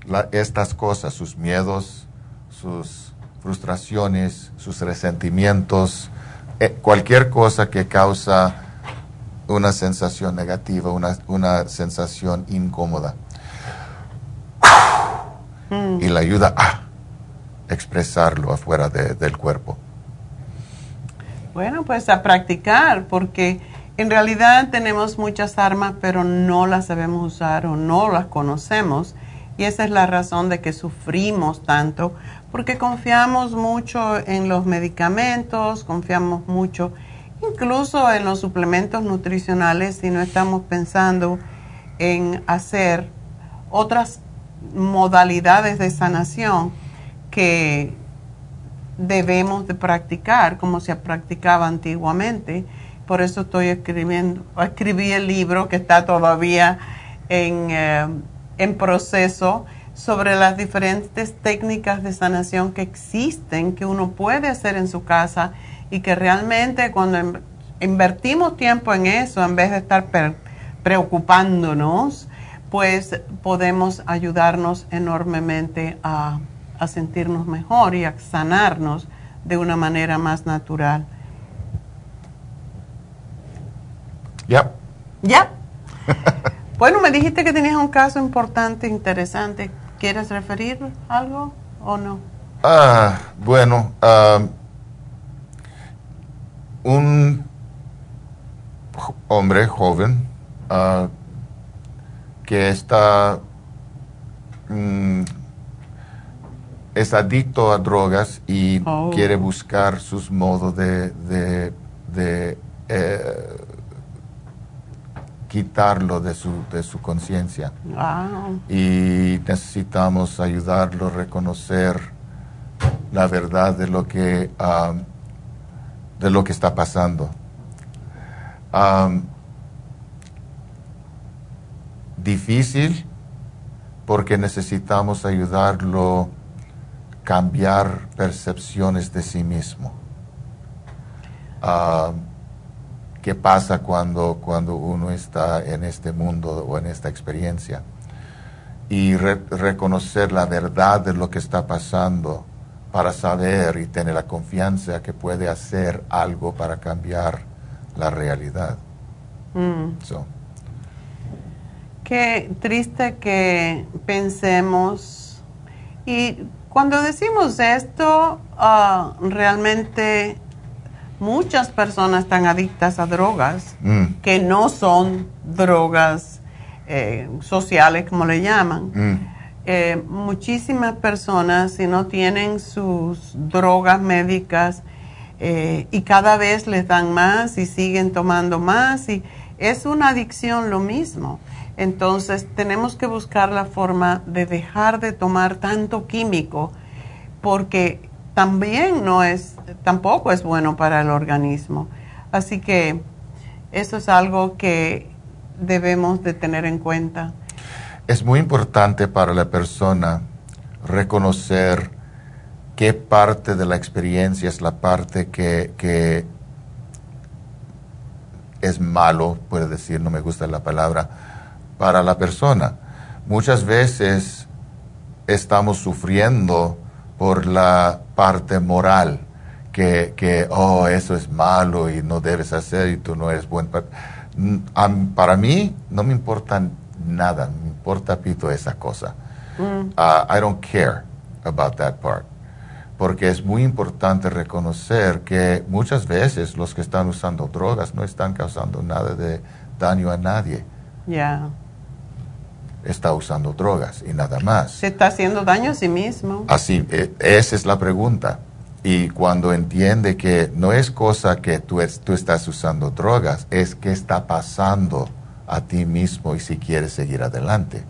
la- estas cosas, sus miedos, sus frustraciones, sus resentimientos, eh, cualquier cosa que causa una sensación negativa, una, una sensación incómoda. Y la ayuda a expresarlo afuera de- del cuerpo. Bueno, pues a practicar, porque en realidad tenemos muchas armas, pero no las sabemos usar o no las conocemos. Y esa es la razón de que sufrimos tanto, porque confiamos mucho en los medicamentos, confiamos mucho incluso en los suplementos nutricionales y no estamos pensando en hacer otras modalidades de sanación que debemos de practicar como se practicaba antiguamente. Por eso estoy escribiendo, escribí el libro que está todavía en, eh, en proceso sobre las diferentes técnicas de sanación que existen, que uno puede hacer en su casa y que realmente cuando in- invertimos tiempo en eso, en vez de estar preocupándonos, pues podemos ayudarnos enormemente a, a sentirnos mejor y a sanarnos de una manera más natural. Ya. ¿Ya? bueno, me dijiste que tenías un caso importante, interesante. ¿Quieres referir algo o no? Ah, bueno, ah, un hombre joven ah, que está mm, es adicto a drogas y Oh. quiere buscar sus modos de, de- de, eh, quitarlo de su, de su conciencia Wow. y necesitamos ayudarlo a reconocer la verdad de lo que um, de lo que está pasando. Um, difícil porque necesitamos ayudarlo a cambiar percepciones de sí mismo. Um, ¿Qué pasa cuando, cuando uno está en este mundo o en esta experiencia? Y re- reconocer la verdad de lo que está pasando para saber y tener la confianza que puede hacer algo para cambiar la realidad. Mm. So, Qué triste que pensemos. Y cuando decimos esto, ah, realmente muchas personas están adictas a drogas mm, que no son drogas eh, sociales, como le llaman. mm, Eh, muchísimas personas, si no tienen sus drogas médicas, eh, y cada vez les dan más y siguen tomando más, y es una adicción lo mismo. Entonces tenemos que buscar la forma de dejar de tomar tanto químico, porque también no es, tampoco es bueno para el organismo. Así que eso es algo que debemos de tener en cuenta. Es muy importante para la persona reconocer qué parte de la experiencia es la parte que, que es malo, puede decir, no me gusta la palabra, para la persona. Muchas veces estamos sufriendo por la parte moral, que, que, oh, eso es malo y no debes hacer y tú no eres buen. pa-". Mm, Para mí no me importa nada, me importa pito esa cosa. Mm. Uh, I don't care about that part. Porque es muy importante reconocer que muchas veces los que están usando drogas no están causando nada de daño a nadie. Ya. Está usando drogas y nada más. Se está haciendo daño a sí mismo. Así, eh, esa es la pregunta. Y cuando entiende que no es cosa que tú, es- tú estás usando drogas, es qué está pasando a ti mismo y si quieres seguir adelante.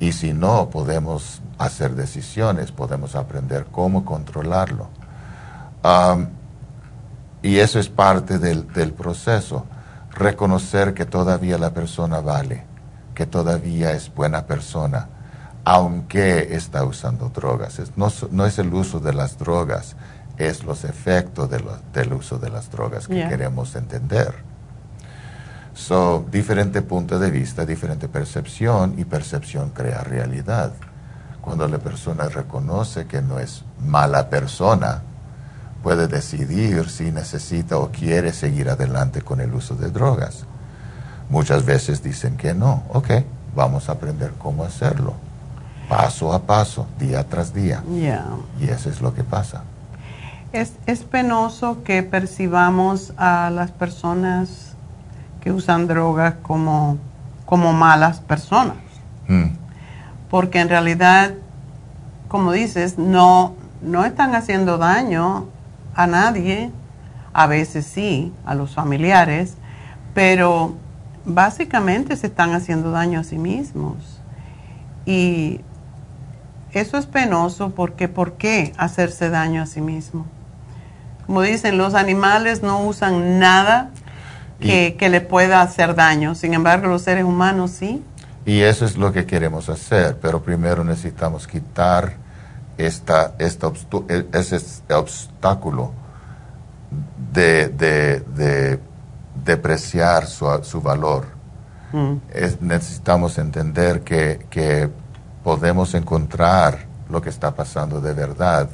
Y si no, podemos hacer decisiones, podemos aprender cómo controlarlo. Y eso es parte del, del proceso. Reconocer que todavía la persona vale, que todavía es buena persona, aunque está usando drogas. Es- no, no es el uso de las drogas, es los efectos de lo- del uso de las drogas que Yeah. queremos entender. So, diferente punto de vista, diferente percepción y percepción crea realidad. Cuando la persona reconoce que no es mala persona, puede decidir si necesita o quiere seguir adelante con el uso de drogas. Muchas veces dicen que no. Ok, vamos a aprender cómo hacerlo. Paso a paso, día tras día. Y eso es lo que pasa. Es, es penoso que percibamos a las personas que usan drogas como, como malas personas. Mm. Porque en realidad, como dices, no, no están haciendo daño a nadie, a veces sí, a los familiares, pero básicamente se están haciendo daño a sí mismos. Y eso es penoso porque ¿por qué hacerse daño a sí mismo? Como dicen, los animales no usan nada que, que le pueda hacer daño, sin embargo los seres humanos sí. Y eso es lo que queremos hacer, pero primero necesitamos quitar esta, e- ese obstáculo de, de, de depreciar su, su valor. Mm. Es- necesitamos entender que, que podemos encontrar lo que está pasando de verdad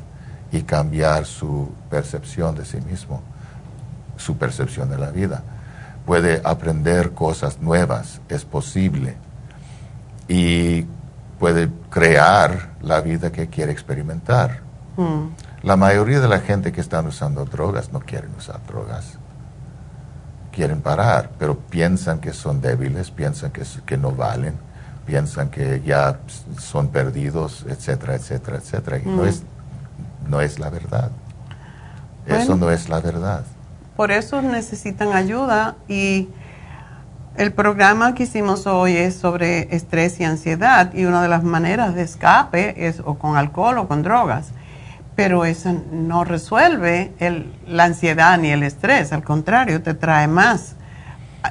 y cambiar su percepción de sí mismo, su percepción de la vida. Puede aprender cosas nuevas, es posible, y puede crear la vida que quiere experimentar. Mm. La mayoría de la gente que están usando drogas no quieren usar drogas. Quieren parar, pero piensan que son débiles, piensan que, que no valen, piensan que ya son perdidos, etcétera, etcétera, etcétera. Y no, Mm. es, no es la verdad. Eso no es la verdad. Por eso necesitan ayuda y el programa que hicimos hoy es sobre estrés y ansiedad y una de las maneras de escape es o con alcohol o con drogas. Pero eso no resuelve el- la ansiedad ni el estrés, al contrario, te trae más.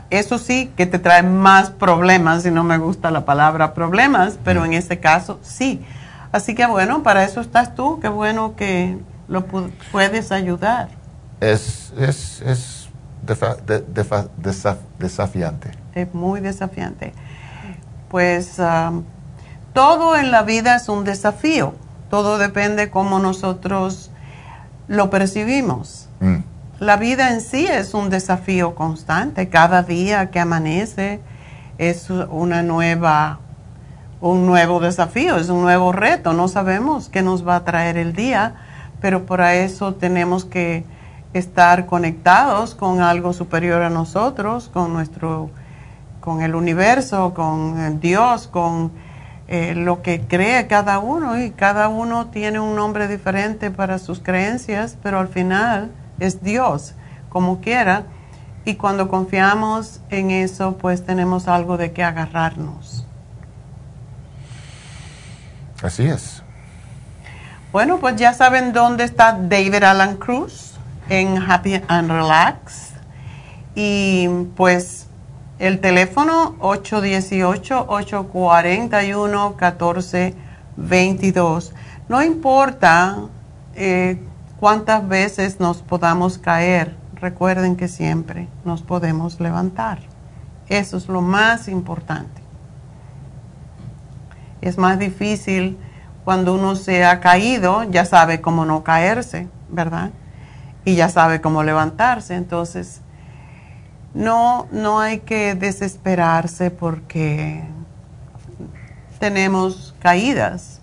Eso sí que te trae más problemas, y no me gusta la palabra problemas, pero en este caso sí. Así que bueno, para eso estás tú, qué bueno que lo pu- puedes ayudar. Es, es, es de- desaf- desafiante. es muy desafiante. Pues um, todo en la vida es un desafío, todo depende cómo nosotros lo percibimos. Mm. La vida en sí es un desafío constante, cada día que amanece es una nueva un nuevo desafío, es un nuevo reto, no sabemos qué nos va a traer el día, pero para eso tenemos que estar conectados con algo superior a nosotros, con nuestro con el universo, con Dios, con eh, lo que cree cada uno y cada uno tiene un nombre diferente para sus creencias, pero al final es Dios, como quiera. Y cuando confiamos en eso, pues tenemos algo de qué agarrarnos. Así es. Bueno, pues ya saben dónde está David Alan Cruz en Happy and Relax. Y pues el teléfono 818-841-1422. No importa eh, cuántas veces nos podamos caer, recuerden que siempre nos podemos levantar. Eso es lo más importante. Es más difícil cuando uno se ha caído, ya sabe cómo no caerse, ¿verdad? Y ya sabe cómo levantarse. Entonces, no, no hay que desesperarse porque tenemos caídas,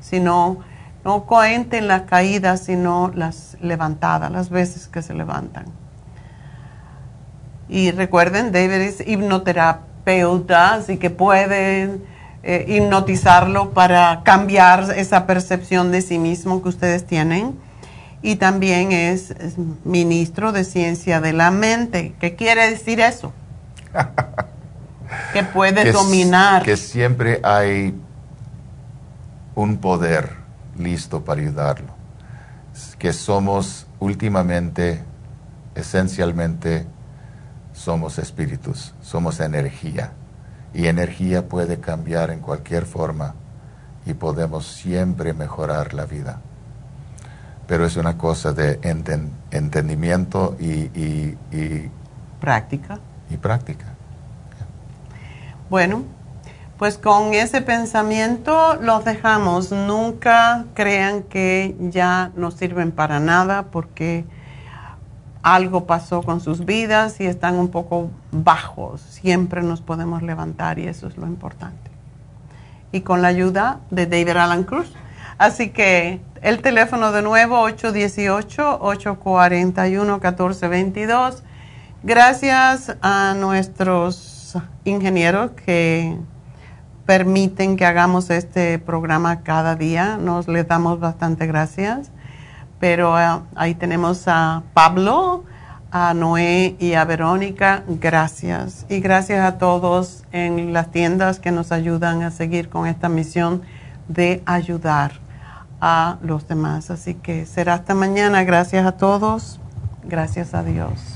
sino no cuenten las caídas, sino las levantadas, las veces que se levantan. Y recuerden, David es hipnoterapeuta, así que pueden eh, hipnotizarlo para cambiar esa percepción de sí mismo que ustedes tienen. Y también es, es ministro de ciencia de la mente. ¿Qué quiere decir eso? que puede que dominar. Que siempre hay un poder listo para ayudarlo. Que somos últimamente, esencialmente, somos espíritus, somos energía. Y energía puede cambiar en cualquier forma y podemos siempre mejorar la vida. Pero es una cosa de enten- entendimiento y, y- y- Práctica. y práctica. Bueno, pues con ese pensamiento los dejamos. Nunca crean que ya no sirven para nada porque algo pasó con sus vidas y están un poco bajos. Siempre nos podemos levantar y eso es lo importante. Y con la ayuda de David Alan Cruz. Así que el teléfono de nuevo 818-841-1422. Gracias a nuestros ingenieros que permiten que hagamos este programa cada día. Nos les damos bastante gracias pero eh, ahí tenemos a Pablo, a Noé y a Verónica. Gracias. Y gracias a todos en las tiendas que nos ayudan a seguir con esta misión de ayudar a los demás. Así que será hasta mañana. Gracias a todos. Gracias a Dios.